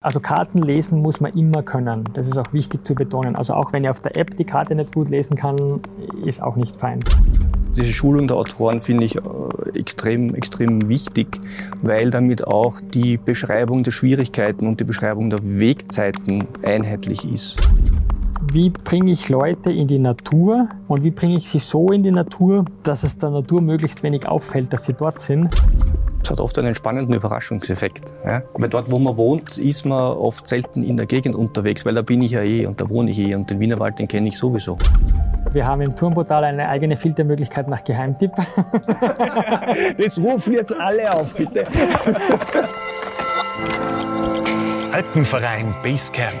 Also Karten lesen muss man immer können. Das ist auch wichtig zu betonen. Also auch wenn ich auf der App die Karte nicht gut lesen kann, ist auch nicht fein. Diese Schulung der Autoren finde ich äh, extrem, extrem wichtig, weil damit auch die Beschreibung der Schwierigkeiten und die Beschreibung der Wegzeiten einheitlich ist. Wie bringe ich Leute in die Natur und wie bringe ich sie so in die Natur, dass es der Natur möglichst wenig auffällt, dass sie dort sind? Es hat oft einen spannenden Überraschungseffekt. Ja? Weil dort, wo man wohnt, ist man oft selten in der Gegend unterwegs, weil da bin ich ja eh und da wohne ich eh und den Wienerwald, den kenne ich sowieso. Wir haben im Turmportal eine eigene Filtermöglichkeit nach Geheimtipp. das rufen jetzt alle auf, bitte. Alpenverein Basecamp,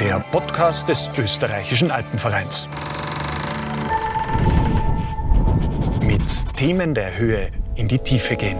der Podcast des österreichischen Alpenvereins. Mit Themen der Höhe in die Tiefe gehen.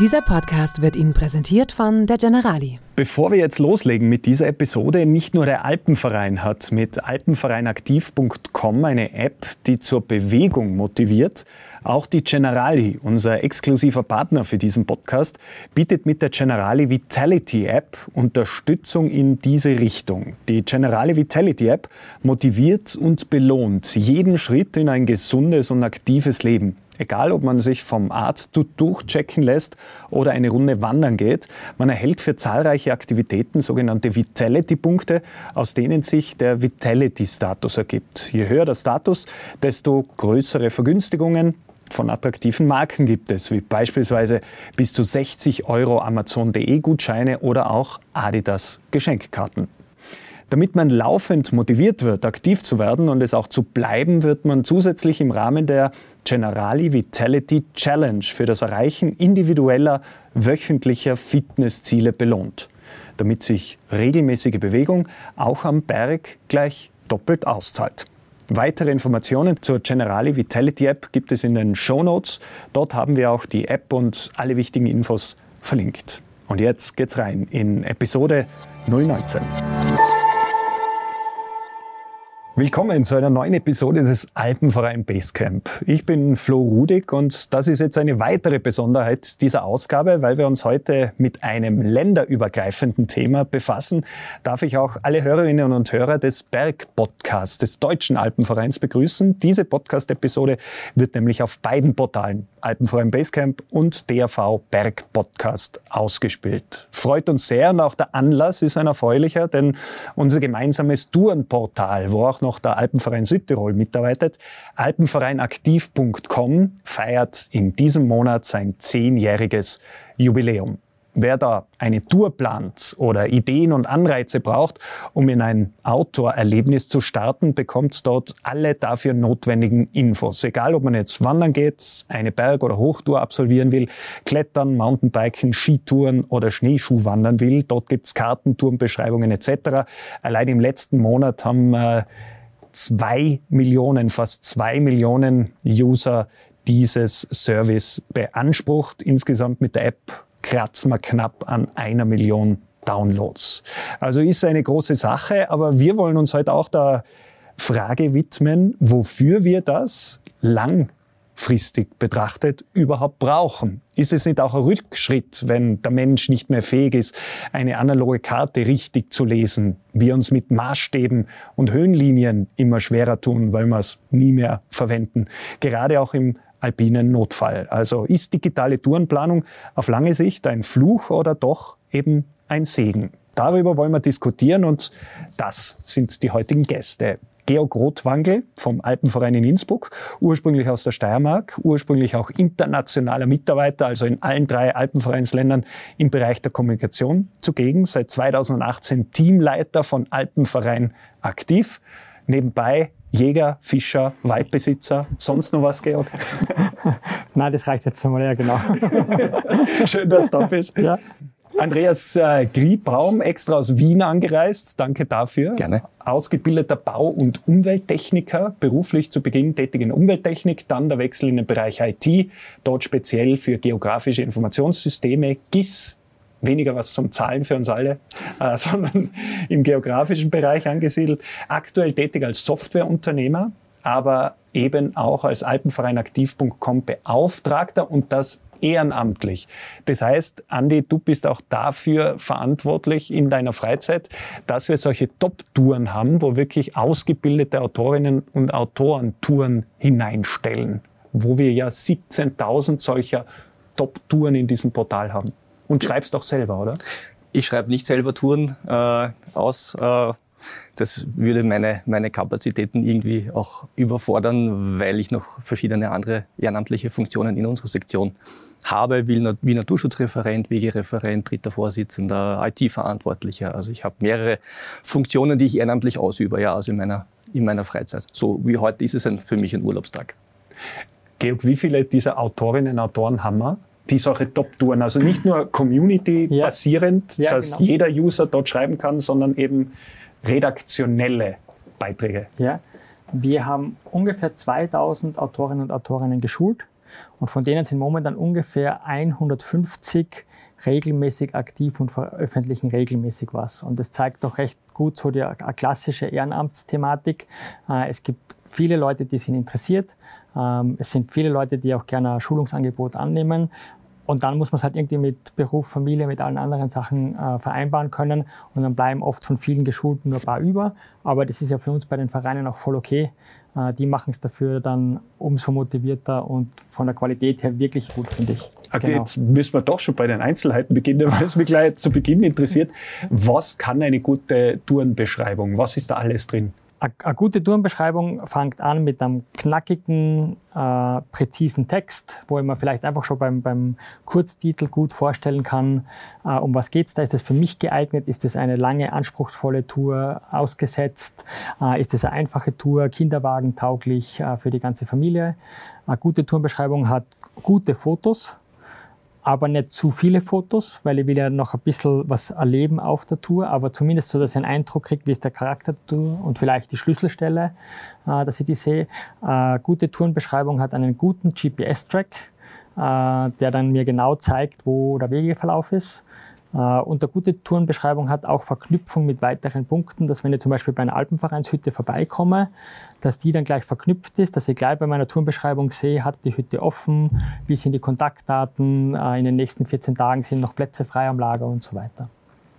Dieser Podcast wird Ihnen präsentiert von der Generali. Bevor wir jetzt loslegen mit dieser Episode, nicht nur der Alpenverein hat mit alpenvereinaktiv.com eine App, die zur Bewegung motiviert. Auch die Generali, unser exklusiver Partner für diesen Podcast, bietet mit der Generali Vitality App Unterstützung in diese Richtung. Die Generali Vitality App motiviert und belohnt jeden Schritt in ein gesundes und aktives Leben. Egal, ob man sich vom Arzt durchchecken lässt oder eine Runde wandern geht, man erhält für zahlreiche Aktivitäten sogenannte Vitality-Punkte, aus denen sich der Vitality-Status ergibt. Je höher der Status, desto größere Vergünstigungen, von attraktiven Marken gibt es, wie beispielsweise bis zu 60 Euro Amazon.de Gutscheine oder auch Adidas Geschenkkarten. Damit man laufend motiviert wird, aktiv zu werden und es auch zu bleiben, wird man zusätzlich im Rahmen der Generali Vitality Challenge für das Erreichen individueller wöchentlicher Fitnessziele belohnt, damit sich regelmäßige Bewegung auch am Berg gleich doppelt auszahlt. Weitere Informationen zur Generali Vitality App gibt es in den Show Notes. Dort haben wir auch die App und alle wichtigen Infos verlinkt. Und jetzt geht's rein in Episode 019. Willkommen zu einer neuen Episode des Alpenverein Basecamp. Ich bin Flo Rudig und das ist jetzt eine weitere Besonderheit dieser Ausgabe, weil wir uns heute mit einem länderübergreifenden Thema befassen, darf ich auch alle Hörerinnen und Hörer des Berg-Podcasts des Deutschen Alpenvereins begrüßen. Diese Podcast-Episode wird nämlich auf beiden Portalen, Alpenverein Basecamp und DRV Berg Podcast, ausgespielt. Freut uns sehr und auch der Anlass ist ein erfreulicher, denn unser gemeinsames Tourenportal, wo auch noch der Alpenverein Südtirol mitarbeitet. Alpenvereinaktiv.com feiert in diesem Monat sein zehnjähriges Jubiläum. Wer da eine Tour plant oder Ideen und Anreize braucht, um in ein Outdoor-Erlebnis zu starten, bekommt dort alle dafür notwendigen Infos. Egal, ob man jetzt wandern geht, eine Berg- oder Hochtour absolvieren will, klettern, Mountainbiken, Skitouren oder Schneeschuhwandern will, dort gibt's Karten, Tourenbeschreibungen etc. Allein im letzten Monat haben äh, zwei Millionen, fast zwei Millionen User dieses Service beansprucht. Insgesamt mit der App kratzen wir knapp an einer Million Downloads. Also ist eine große Sache, aber wir wollen uns heute auch der Frage widmen, wofür wir das lang langfristig betrachtet überhaupt brauchen. Ist es nicht auch ein Rückschritt, wenn der Mensch nicht mehr fähig ist, eine analoge Karte richtig zu lesen, wir uns mit Maßstäben und Höhenlinien immer schwerer tun, weil wir es nie mehr verwenden, gerade auch im alpinen Notfall. Also ist digitale Tourenplanung auf lange Sicht ein Fluch oder doch eben ein Segen? Darüber wollen wir diskutieren und das sind die heutigen Gäste. Georg Rothwangel vom Alpenverein in Innsbruck, ursprünglich aus der Steiermark, ursprünglich auch internationaler Mitarbeiter, also in allen drei Alpenvereinsländern im Bereich der Kommunikation zugegen, seit 2018 Teamleiter von Alpenverein aktiv. Nebenbei Jäger, Fischer, Waldbesitzer, sonst noch was, Georg? Nein, das reicht jetzt einmal, ja, genau. Schön, dass du da bist. Ja. Andreas äh, Griebaum, extra aus Wien angereist. Danke dafür. Gerne. Ausgebildeter Bau- und Umwelttechniker, beruflich zu Beginn tätig in Umwelttechnik, dann der Wechsel in den Bereich IT, dort speziell für geografische Informationssysteme, GIS, weniger was zum Zahlen für uns alle, äh, sondern im geografischen Bereich angesiedelt. Aktuell tätig als Softwareunternehmer, aber eben auch als Alpenverein aktiv.com Beauftragter und das ehrenamtlich. Das heißt, Andi, du bist auch dafür verantwortlich in deiner Freizeit, dass wir solche Top-Touren haben, wo wirklich ausgebildete Autorinnen und Autoren Touren hineinstellen, wo wir ja 17.000 solcher Top-Touren in diesem Portal haben. Und schreibst auch selber, oder? Ich schreibe nicht selber Touren äh, aus. Äh, das würde meine, meine Kapazitäten irgendwie auch überfordern, weil ich noch verschiedene andere ehrenamtliche Funktionen in unserer Sektion habe, wie Naturschutzreferent, Wegereferent, dritter Vorsitzender, IT-Verantwortlicher. Also ich habe mehrere Funktionen, die ich ehrenamtlich ausübe, ja, also in meiner, in meiner Freizeit. So wie heute ist es ein, für mich ein Urlaubstag. Georg, wie viele dieser Autorinnen und Autoren haben wir? Die solche Top-Touren, also nicht nur community-basierend, ja. ja, dass genau. jeder User dort schreiben kann, sondern eben redaktionelle Beiträge. Ja, wir haben ungefähr 2000 Autorinnen und Autorinnen geschult und von denen sind momentan ungefähr 150 regelmäßig aktiv und veröffentlichen regelmäßig was. Und das zeigt doch recht gut so die klassische Ehrenamtsthematik. Äh, es gibt viele Leute, die sind interessiert. Ähm, es sind viele Leute, die auch gerne ein Schulungsangebot annehmen. Und dann muss man es halt irgendwie mit Beruf, Familie, mit allen anderen Sachen äh, vereinbaren können. Und dann bleiben oft von vielen Geschulten nur ein paar über. Aber das ist ja für uns bei den Vereinen auch voll okay. Äh, die machen es dafür dann umso motivierter und von der Qualität her wirklich gut, finde ich. Okay, genau. jetzt müssen wir doch schon bei den Einzelheiten beginnen, weil es mich gleich zu Beginn interessiert. Was kann eine gute Tourenbeschreibung? Was ist da alles drin? Eine gute Tourenbeschreibung fängt an mit einem knackigen, äh, präzisen Text, wo mir vielleicht einfach schon beim, beim Kurztitel gut vorstellen kann, äh, um was geht es da. Ist das für mich geeignet? Ist das eine lange, anspruchsvolle Tour ausgesetzt? Äh, ist das eine einfache Tour, kinderwagentauglich äh, für die ganze Familie? Eine gute Tourenbeschreibung hat gute Fotos, aber nicht zu viele Fotos, weil ich will ja noch ein bisschen was erleben auf der Tour, aber zumindest so, dass ich einen Eindruck kriege, wie ist der Charakter der Tour und vielleicht die Schlüsselstelle, äh, dass ich die sehe. Äh, gute Tourenbeschreibung hat einen guten GPS-Track, äh, der dann mir genau zeigt, wo der Wegeverlauf ist. Äh, und eine gute Tourenbeschreibung hat auch Verknüpfung mit weiteren Punkten, dass wenn ich zum Beispiel bei einer Alpenvereinshütte vorbeikomme, dass die dann gleich verknüpft ist, dass ich gleich bei meiner Tourenbeschreibung sehe, hat die Hütte offen, wie sind die Kontaktdaten, äh, in den nächsten 14 Tagen sind noch Plätze frei am Lager und so weiter.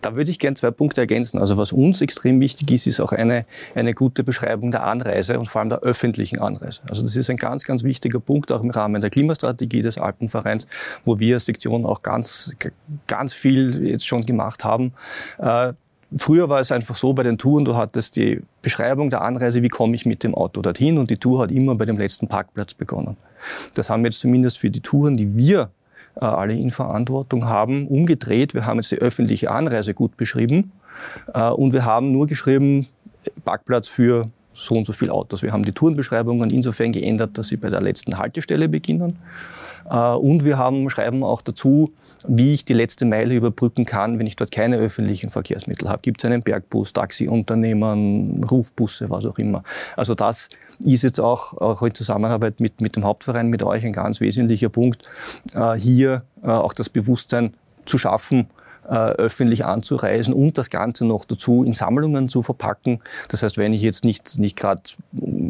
Da würde ich gerne zwei Punkte ergänzen. Also was uns extrem wichtig ist, ist auch eine, eine gute Beschreibung der Anreise und vor allem der öffentlichen Anreise. Also das ist ein ganz, ganz wichtiger Punkt, auch im Rahmen der Klimastrategie des Alpenvereins, wo wir als Sektion auch ganz, ganz viel jetzt schon gemacht haben. Äh, Früher war es einfach so bei den Touren, du hattest die Beschreibung der Anreise, wie komme ich mit dem Auto dorthin und die Tour hat immer bei dem letzten Parkplatz begonnen. Das haben wir jetzt zumindest für die Touren, die wir alle in Verantwortung haben, umgedreht. Wir haben jetzt die öffentliche Anreise gut beschrieben äh, und wir haben nur geschrieben, Parkplatz für so und so viele Autos. Wir haben die Tourenbeschreibungen insofern geändert, dass sie bei der letzten Haltestelle beginnen. Äh, und wir haben, schreiben auch dazu, wie ich die letzte Meile überbrücken kann, wenn ich dort keine öffentlichen Verkehrsmittel habe. Gibt es einen Bergbus, Taxiunternehmen, Rufbusse, was auch immer. Also das ist jetzt auch, auch in Zusammenarbeit mit, mit dem Hauptverein, mit euch ein ganz wesentlicher Punkt, äh, hier äh, auch das Bewusstsein zu schaffen, äh, öffentlich anzureisen und das Ganze noch dazu in Sammlungen zu verpacken. Das heißt, wenn ich jetzt nicht, nicht gerade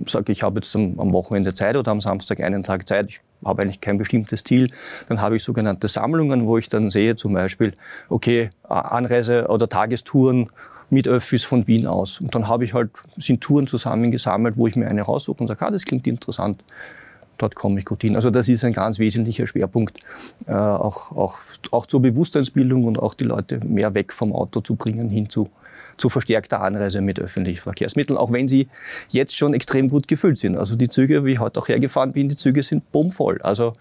sage, ich habe jetzt am, Wochenende Zeit oder am Samstag einen Tag Zeit, ich habe eigentlich kein bestimmtes Ziel, dann habe ich sogenannte Sammlungen, wo ich dann sehe zum Beispiel, okay, Anreise- oder Tagestouren mit Öffis von Wien aus. Und dann habe ich halt, sind Touren zusammengesammelt, wo ich mir eine raussuche und sage, ah, das klingt interessant dort komme ich gut hin. Also das ist ein ganz wesentlicher Schwerpunkt, äh, auch, auch, auch zur Bewusstseinsbildung und auch die Leute mehr weg vom Auto zu bringen, hin zu, zu verstärkter Anreise mit öffentlichen Verkehrsmitteln, auch wenn sie jetzt schon extrem gut gefüllt sind. Also die Züge, wie ich heute auch hergefahren bin, die Züge sind bummvoll. Also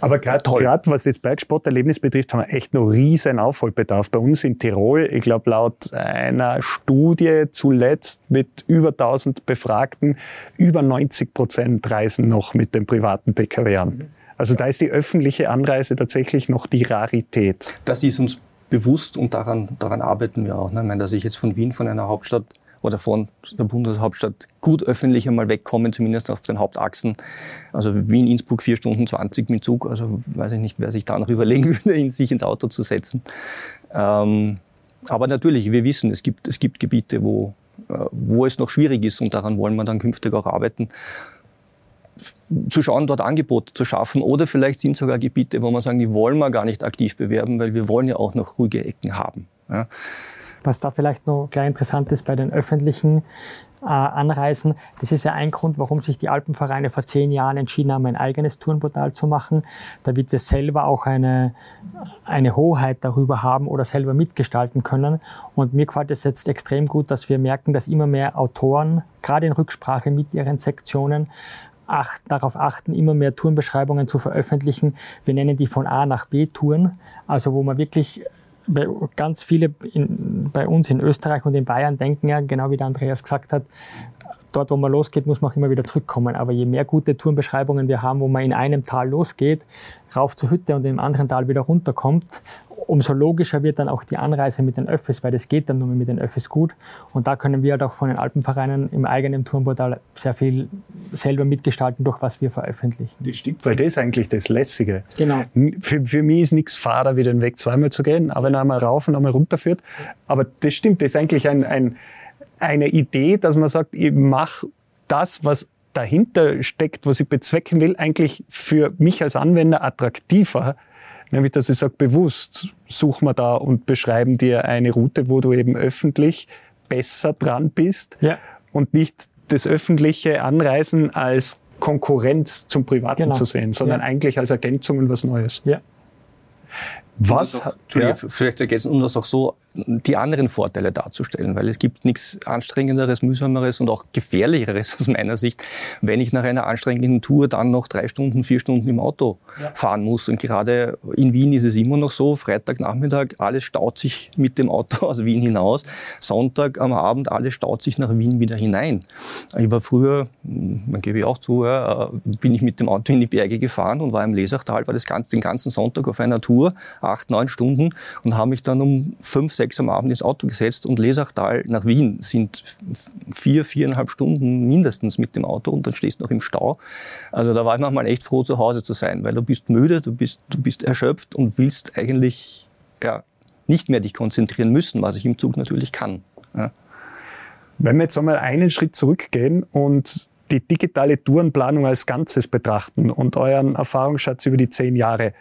aber gerade was das Bergsporterlebnis betrifft, haben wir echt noch riesen Aufholbedarf. Bei uns in Tirol, ich glaube laut einer Studie zuletzt mit über 1000 Befragten, über 90 Prozent reisen noch mit dem privaten PKW an. Also da ist die öffentliche Anreise tatsächlich noch die Rarität. Das ist uns bewusst und daran, daran arbeiten wir auch. Ne? Ich meine, dass ich jetzt von Wien, von einer Hauptstadt, oder von der Bundeshauptstadt gut öffentlich einmal wegkommen, zumindest auf den Hauptachsen. Also Wien, Innsbruck, vier Stunden 20 mit Zug. Also weiß ich nicht, wer sich da noch überlegen würde, sich ins Auto zu setzen. Ähm, aber natürlich, wir wissen, es gibt, es gibt Gebiete, wo, äh, wo es noch schwierig ist und daran wollen wir dann künftig auch arbeiten. Zu schauen, dort Angebote zu schaffen. Oder vielleicht sind sogar Gebiete, wo man sagen, die wollen wir gar nicht aktiv bewerben, weil wir wollen ja auch noch ruhige Ecken haben. Ja. Was da vielleicht noch gleich interessant ist bei den öffentlichen äh, Anreisen, das ist ja ein Grund, warum sich die Alpenvereine vor zehn Jahren entschieden haben, ein eigenes Tourenportal zu machen, damit wir selber auch eine, eine Hoheit darüber haben oder selber mitgestalten können. Und mir gefällt es jetzt extrem gut, dass wir merken, dass immer mehr Autoren, gerade in Rücksprache mit ihren Sektionen, acht, darauf achten, immer mehr Tourenbeschreibungen zu veröffentlichen. Wir nennen die von A nach B Touren, also wo man wirklich ganz viele in, bei uns in Österreich und in Bayern denken ja, genau wie der Andreas gesagt hat, dort, wo man losgeht, muss man auch immer wieder zurückkommen. Aber je mehr gute Tourenbeschreibungen wir haben, wo man in einem Tal losgeht, rauf zur Hütte und im anderen Tal wieder runterkommt, umso logischer wird dann auch die Anreise mit den Öffis, weil das geht dann nur mit den Öffis gut. Und da können wir halt auch von den Alpenvereinen im eigenen Tourenportal sehr viel selber mitgestalten, durch was wir veröffentlichen. Das stimmt, weil das ist eigentlich das Lässige. Genau. Für, für mich ist nichts fader, wie den Weg zweimal zu gehen, aber wenn er einmal rauf und einmal runter führt. Aber das stimmt, das ist eigentlich ein, ein, eine Idee, dass man sagt, ich mache das, was dahinter steckt, was ich bezwecken will, eigentlich für mich als Anwender attraktiver, Nämlich, dass ich sage, bewusst suchen wir da und beschreiben dir eine Route, wo du eben öffentlich besser dran bist ja. und nicht das öffentliche Anreisen als Konkurrenz zum Privaten genau. zu sehen, sondern ja. eigentlich als Ergänzung und was Neues. Ja. Was? Auch, ja. Vielleicht ergänzen, um das auch so die anderen Vorteile darzustellen, weil es gibt nichts anstrengenderes, mühsameres und auch gefährlicheres aus meiner Sicht, wenn ich nach einer anstrengenden Tour dann noch drei Stunden, vier Stunden im Auto ja. fahren muss. Und gerade in Wien ist es immer noch so, Freitagnachmittag, alles staut sich mit dem Auto aus Wien hinaus. Sonntag am Abend, alles staut sich nach Wien wieder hinein. Ich war früher, man gebe ich auch zu, ja, bin ich mit dem Auto in die Berge gefahren und war im Lesachtal, war das ganze, den ganzen Sonntag auf einer Tour, acht, neun Stunden und habe mich dann um fünf, sechs am Abend ins Auto gesetzt und Lesachtal nach Wien sind vier, viereinhalb Stunden mindestens mit dem Auto und dann stehst du noch im Stau. Also da war ich manchmal echt froh, zu Hause zu sein, weil du bist müde, du bist, du bist erschöpft und willst eigentlich ja, nicht mehr dich konzentrieren müssen, was ich im Zug natürlich kann. Ja. Wenn wir jetzt einmal einen Schritt zurückgehen und die digitale Tourenplanung als Ganzes betrachten und euren Erfahrungsschatz über die zehn Jahre,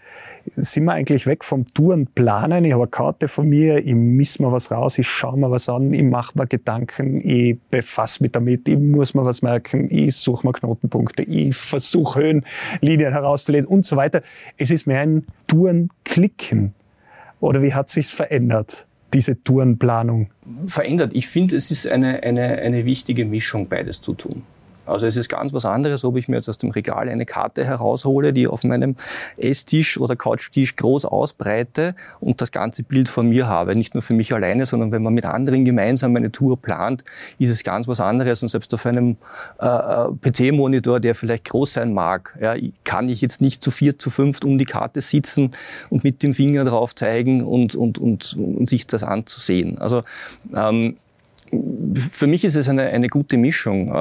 sind wir eigentlich weg vom Tourenplanen. Ich habe eine Karte von mir, ich miss mir was raus, ich schaue mir was an, ich mache mir Gedanken, ich befasse mich damit, ich muss mir was merken, ich suche mir Knotenpunkte, ich versuche Höhenlinien herauszulesen und so weiter. Es ist mehr ein Tourenklicken. Oder wie hat sich's verändert? diese Tourenplanung? Verändert. Ich finde, es ist eine, eine, eine wichtige Mischung, beides zu tun. Also es ist ganz was anderes, ob ich mir jetzt aus dem Regal eine Karte heraushole, die auf meinem Esstisch oder Couchtisch groß ausbreite und das ganze Bild von mir habe. Nicht nur für mich alleine, sondern wenn man mit anderen gemeinsam eine Tour plant, ist es ganz was anderes. Und selbst auf einem äh, äh PC-Monitor, der vielleicht groß sein mag, ja, kann ich jetzt nicht zu vier, zu fünft um die Karte sitzen und mit dem Finger drauf zeigen und, und, und, und sich das anzusehen. Also ähm, für mich ist es eine, eine gute Mischung. Äh,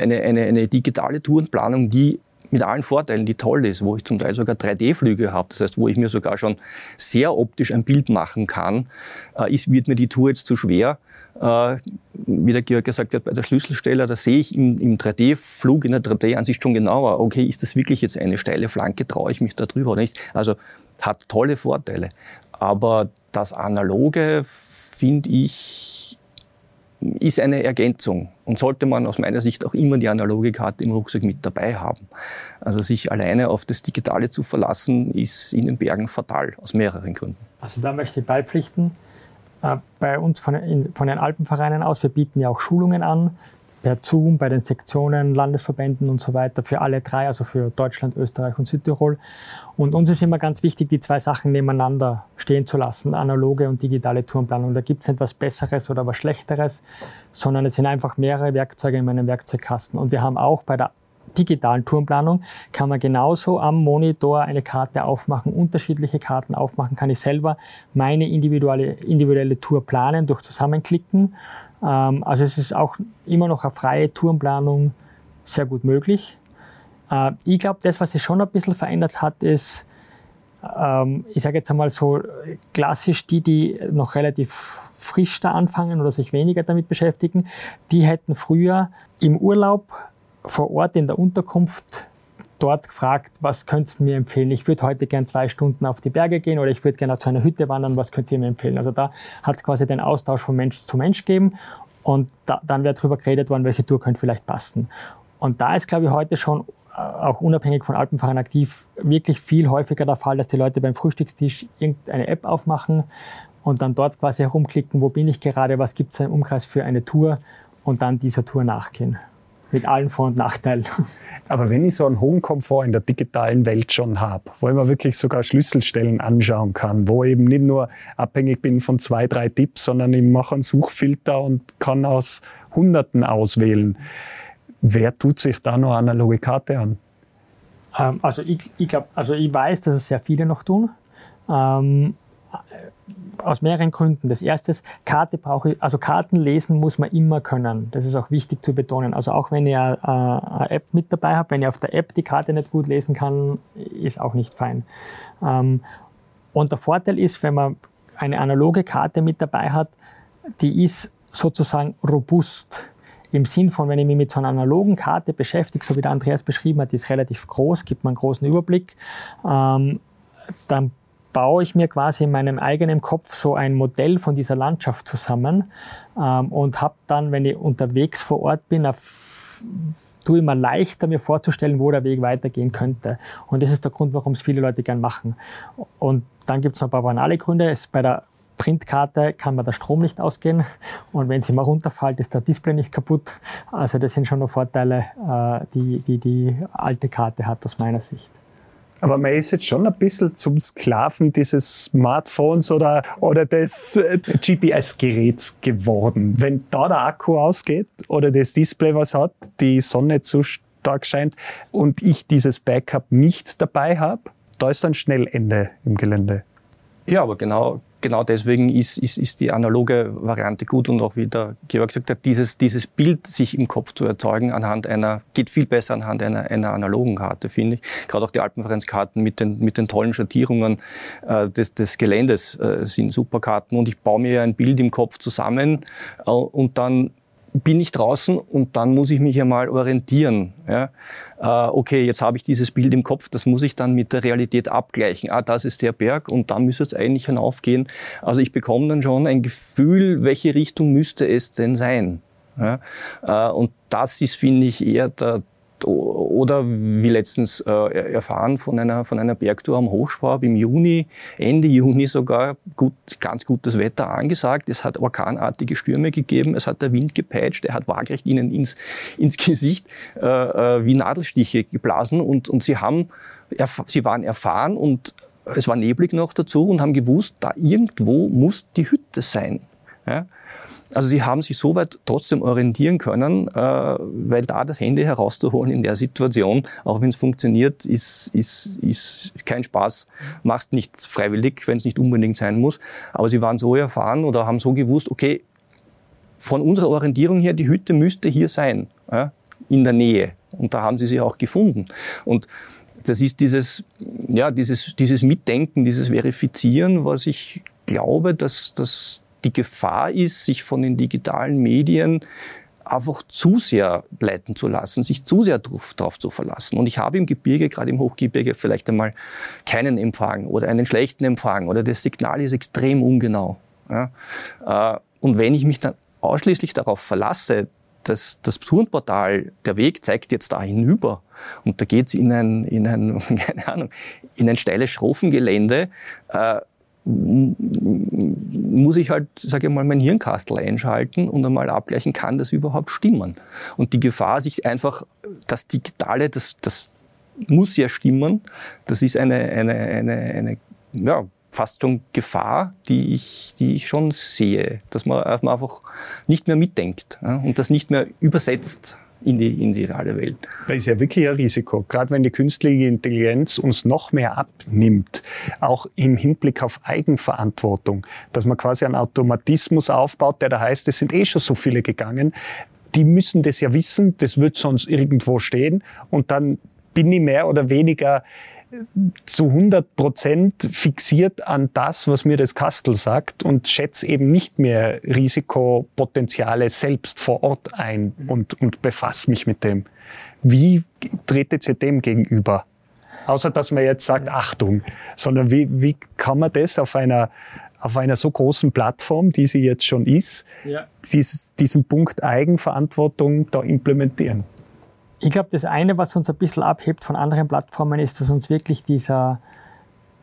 eine, eine, eine digitale Tourenplanung, die mit allen Vorteilen, die toll ist, wo ich zum Teil sogar 3D-Flüge habe, das heißt, wo ich mir sogar schon sehr optisch ein Bild machen kann, äh, ist, wird mir die Tour jetzt zu schwer. Äh, wie der Georg gesagt hat, bei der Schlüsselsteller, da sehe ich im, im 3D-Flug, in der 3D-Ansicht schon genauer, okay, ist das wirklich jetzt eine steile Flanke, traue ich mich da drüber oder nicht? Also hat tolle Vorteile. Aber das Analoge finde ich, ist eine Ergänzung und sollte man aus meiner Sicht auch immer die analoge Karte im Rucksack mit dabei haben. Also sich alleine auf das Digitale zu verlassen, ist in den Bergen fatal, aus mehreren Gründen. Also da möchte ich beipflichten. Äh, bei uns von, den Alpenvereinen aus, wir bieten ja auch Schulungen an, per Zoom bei den Sektionen, Landesverbänden und so weiter für alle drei, also für Deutschland, Österreich und Südtirol. Und uns ist immer ganz wichtig, die zwei Sachen nebeneinander stehen zu lassen, analoge und digitale Tourenplanung. Da gibt es nicht was Besseres oder was Schlechteres, sondern es sind einfach mehrere Werkzeuge in meinem Werkzeugkasten. Und wir haben auch bei der digitalen Tourenplanung kann man genauso am Monitor eine Karte aufmachen, unterschiedliche Karten aufmachen, kann ich selber meine individuelle, individuelle Tour planen durch Zusammenklicken ähm, also es ist auch immer noch eine freie Tourenplanung sehr gut möglich. Äh, ich glaube, das, was sich schon ein bisschen verändert hat, ist, ähm, ich sage jetzt einmal so klassisch die, die noch relativ frisch da anfangen oder sich weniger damit beschäftigen, die hätten früher im Urlaub vor Ort in der Unterkunft dort gefragt, was könntest du mir empfehlen? Ich würde heute gern zwei Stunden auf die Berge gehen oder ich würde gerne zu einer Hütte wandern, was könnt ihr mir empfehlen? Also da hat es quasi den Austausch von Mensch zu Mensch gegeben und da, dann wird darüber geredet worden, welche Tour könnte vielleicht passen. Und da ist, glaube ich, heute schon äh, auch unabhängig von Alpenfahrern aktiv wirklich viel häufiger der Fall, dass die Leute beim Frühstückstisch irgendeine App aufmachen und dann dort quasi herumklicken, wo bin ich gerade, was gibt es im Umkreis für eine Tour und dann dieser Tour nachgehen mit allen Vor- und Nachteilen. Aber wenn ich so einen hohen Komfort in der digitalen Welt schon habe, wo ich mir wirklich sogar Schlüsselstellen anschauen kann, wo ich eben nicht nur abhängig bin von zwei, drei Tipps, sondern ich mache einen Suchfilter und kann aus Hunderten auswählen. Wer tut sich da noch analoge Karte an? Ähm, also ich, ich glaube, also ich weiß, dass es sehr viele noch tun. Ähm, aus mehreren Gründen. Das erste ist, Karte brauche ich, also Karten lesen muss man immer können. Das ist auch wichtig zu betonen. Also auch wenn ihr äh, eine App mit dabei habt, wenn ihr auf der App die Karte nicht gut lesen kann, ist auch nicht fein. Ähm, und der Vorteil ist, wenn man eine analoge Karte mit dabei hat, die ist sozusagen robust. Im Sinn von, wenn ich mich mit so einer analogen Karte beschäftige, so wie der Andreas beschrieben hat, die ist relativ groß, gibt mir einen großen Überblick, ähm, dann baue ich mir quasi in meinem eigenen Kopf so ein Modell von dieser Landschaft zusammen ähm, und habe dann, wenn ich unterwegs vor Ort bin, tue ich mir leichter, mir vorzustellen, wo der Weg weitergehen könnte. Und das ist der Grund, warum es viele Leute gern machen. Und dann gibt es noch ein paar banale Gründe. Es, bei der Printkarte kann man der Strom nicht ausgehen und wenn sie mal runterfällt, ist der Display nicht kaputt. Also das sind schon noch Vorteile, äh, die, die die alte Karte hat aus meiner Sicht. Aber man ist jetzt schon ein bisschen zum Sklaven dieses Smartphones oder, oder des äh, GPS-Geräts geworden. Wenn da der Akku ausgeht oder das Display was hat, die Sonne zu stark scheint und ich dieses Backup nicht dabei habe, da ist dann schnell Ende im Gelände. Ja, aber genau, genau deswegen ist, ist, ist die analoge Variante gut und auch wie der Georg gesagt hat, dieses, dieses Bild sich im Kopf zu erzeugen anhand einer, geht viel besser anhand einer, einer analogen Karte, finde ich. Gerade auch die Alpenreferenzkarten mit den, mit den tollen Schattierungen äh, des, des Geländes äh, sind super Karten und ich baue mir ein Bild im Kopf zusammen äh, und dann bin ich draußen und dann muss ich mich ja mal orientieren. Ja? Äh, okay, jetzt habe ich dieses Bild im Kopf, das muss ich dann mit der Realität abgleichen. Ah, das ist der Berg und da müsste es eigentlich hinaufgehen. Also ich bekomme dann schon ein Gefühl, welche Richtung müsste es denn sein. Ja? Äh, und das ist, finde ich, eher der, oder wie letztens äh, erfahren von einer, von einer Bergtour am Hochschwab im Juni, Ende Juni sogar, gut, ganz gutes Wetter angesagt. Es hat orkanartige Stürme gegeben, es hat der Wind gepeitscht, er hat waagrecht ihnen ins, ins Gesicht äh, äh wie Nadelstiche geblasen und, und sie, haben, sie waren erfahren und es war neblig noch dazu und haben gewusst, da irgendwo muss die Hütte sein. Ja? Also sie haben sich so weit trotzdem orientieren können, äh, weil da das Handy herauszuholen in der Situation, auch wenn es funktioniert, ist, ist, ist kein Spaß. Machst nicht freiwillig, wenn es nicht unbedingt sein muss. Aber sie waren so erfahren oder haben so gewusst, okay, von unserer Orientierung her, die Hütte müsste hier sein, ja, in der Nähe. Und da haben sie sie auch gefunden. Und das ist dieses, ja, dieses, dieses Mitdenken, dieses Verifizieren, was ich glaube, dass, dass die Gefahr ist, sich von den digitalen Medien einfach zu sehr leiten zu lassen, sich zu sehr drauf, zu verlassen. Und ich habe im Gebirge, gerade im Hochgebirge, vielleicht einmal keinen Empfang oder einen schlechten Empfang oder das Signal ist extrem ungenau. Ja? Äh, und wenn ich mich dann ausschließlich darauf verlasse, dass das Tourenportal, der Weg zeigt jetzt da hinüber und da geht es in ein, in ein, keine Ahnung, in ein steiles Schrofengelände, äh, muss ich halt, sage ich mal, mein Hirnkastel einschalten und einmal abgleichen, kann das überhaupt stimmen? Und die Gefahr, sich einfach das Digitale, das, das muss ja stimmen, das ist eine, eine, eine, eine ja, fast schon Gefahr, die ich, die ich schon sehe, dass man, einfach nicht mehr mitdenkt ja, und das nicht mehr übersetzt in die, in die reale Welt. Das ist ja wirklich ein Risiko, gerade wenn die künstliche Intelligenz uns noch mehr abnimmt, auch im Hinblick auf Eigenverantwortung, dass man quasi einen Automatismus aufbaut, der da heißt, es sind eh schon so viele gegangen, die müssen das ja wissen, das wird sonst irgendwo stehen. Und dann bin ich mehr oder weniger zu 100 Prozent fixiert an das, was mir das Kastel sagt und schätze eben nicht mehr Risikopotenziale selbst vor Ort ein und, und befasse mich mit dem. Wie tretet ihr dem gegenüber? Außer dass man jetzt sagt, Achtung, sondern wie, wie kann man das auf einer, auf einer so großen Plattform, die sie jetzt schon ist, ja. dies, diesen Punkt Eigenverantwortung da implementieren? Ich glaube, das eine, was uns ein bisschen abhebt von anderen Plattformen, ist, dass uns wirklich dieser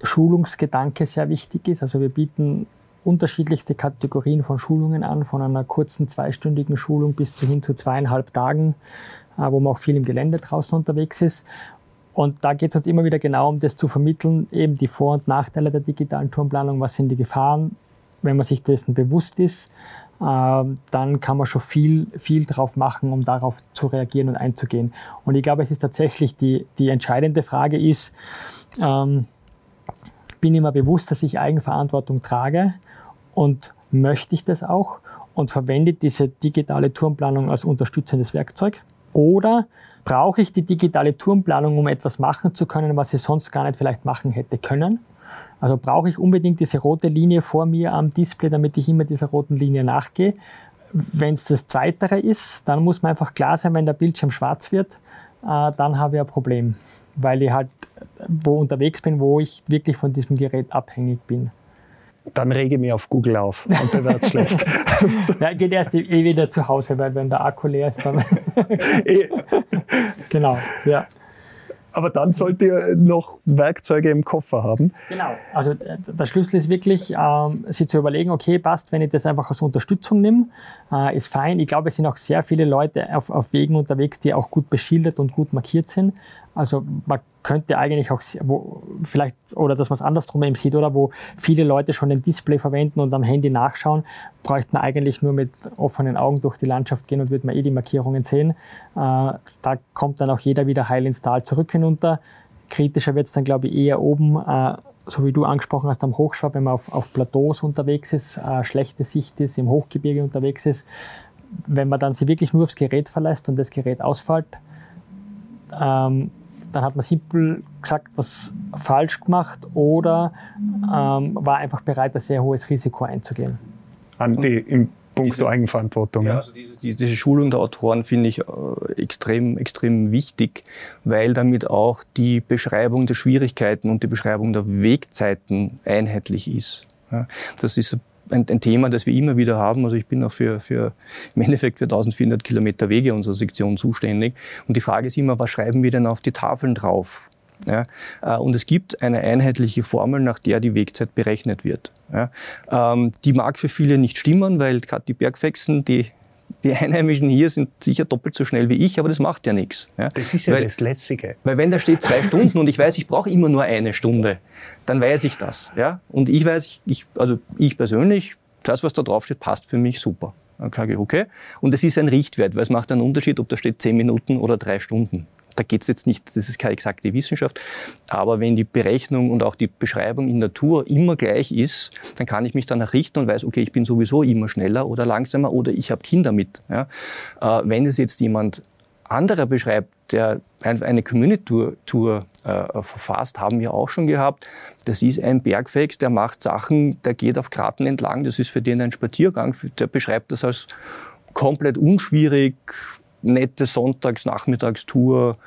Schulungsgedanke sehr wichtig ist. Also wir bieten unterschiedlichste Kategorien von Schulungen an, von einer kurzen zweistündigen Schulung bis zu hin zu zweieinhalb Tagen, äh, wo man auch viel im Gelände draußen unterwegs ist. Und da geht es uns immer wieder genau um das zu vermitteln, eben die Vor- und Nachteile der digitalen Tourenplanung, was sind die Gefahren, wenn man sich dessen bewusst ist, dann kann man schon viel, viel drauf machen, um darauf zu reagieren und einzugehen. Und ich glaube, es ist tatsächlich die, die entscheidende Frage ist, ähm, bin ich mir bewusst, dass ich Eigenverantwortung trage und möchte ich das auch und verwende diese digitale Tourenplanung als unterstützendes Werkzeug? Oder brauche ich die digitale Tourenplanung, um etwas machen zu können, was ich sonst gar nicht vielleicht machen hätte können? Also brauche ich unbedingt diese rote Linie vor mir am Display, damit ich immer dieser roten Linie nachgehe. Wenn es das Zweitere ist, dann muss man einfach klar sein, wenn der Bildschirm schwarz wird, äh, dann habe ich ein Problem, weil ich halt wo unterwegs bin, wo ich wirklich von diesem Gerät abhängig bin. Dann rege ich mich auf Google auf und bewerte es schlecht. ja, geht erst eh wieder zu Hause, weil wenn der Akku leer ist, dann. Eh. genau, ja. Aber dann sollt ihr noch Werkzeuge im Koffer haben. Genau. Also der Schlüssel ist wirklich, ähm, sich zu überlegen, okay, passt, wenn ich das einfach als Unterstützung nehme, äh, ist fein. Ich glaube, es sind auch sehr viele Leute auf, auf Wegen unterwegs, die auch gut beschildert und gut markiert sind. Also man könnte eigentlich auch, wo, vielleicht, oder dass man es andersrum eben sieht, oder wo viele Leute schon den Display verwenden und am Handy nachschauen, bräuchte man eigentlich nur mit offenen Augen durch die Landschaft gehen und würde man eh die Markierungen sehen. Äh, da kommt dann auch jeder wieder heil ins Tal zurück hinunter. Kritischer wird es dann, glaube ich, eher oben, äh, so wie du angesprochen hast, am Hochschwab, wenn man auf, auf Plateaus unterwegs ist, äh, schlechte Sicht ist, im Hochgebirge unterwegs ist. Wenn man dann sich wirklich nur aufs Gerät verlässt und das Gerät ausfällt, ähm, dann hat man simpel gesagt, was falsch gemacht oder ähm, war einfach bereit, ein sehr hohes Risiko einzugehen. Andi, im puncto Eigenverantwortung. Ja, also diese, diese, Schulung der Autoren finde ich äh, extrem, extrem wichtig, weil damit auch die Beschreibung der Schwierigkeiten und die Beschreibung der Wegzeiten einheitlich ist. Ja, das ist ein, ein, Thema, das wir immer wieder haben. Also ich bin auch für, für im Endeffekt für 1400 Kilometer Wege unserer Sektion zuständig. Und die Frage ist immer, was schreiben wir denn auf die Tafeln drauf? Ja, äh, und es gibt eine einheitliche Formel, nach der die Wegzeit berechnet wird. Ja, ähm, die mag für viele nicht stimmen, weil gerade die Bergfexen, die die Einheimischen hier sind sicher doppelt so schnell wie ich, aber das macht ja nichts. Ja? Das ist ja weil, das Lässige. Weil wenn da steht zwei Stunden und ich weiß, ich brauche immer nur eine Stunde, dann weiß ich das. Ja? Und ich weiß, ich, also ich persönlich, das, was da drauf steht, passt für mich super. Dann sage ich, okay. Und es ist ein Richtwert, weil es macht einen Unterschied, ob da steht zehn Minuten oder drei Stunden da geht es jetzt nicht, das ist keine exakte Wissenschaft, aber wenn die Berechnung und auch die Beschreibung in Natur immer gleich ist, dann kann ich mich danach richten und weiß, okay, ich bin sowieso immer schneller oder langsamer oder ich habe Kinder mit. Ja. Äh, wenn es jetzt jemand anderer beschreibt, der eine Community-Tour äh, verfasst, haben wir auch schon gehabt. Das ist ein Bergfex, der macht Sachen, der geht auf Kraten entlang, das ist für den ein Spaziergang, der beschreibt das als komplett unschwierig, nette Sonntags-Nachmittagstour,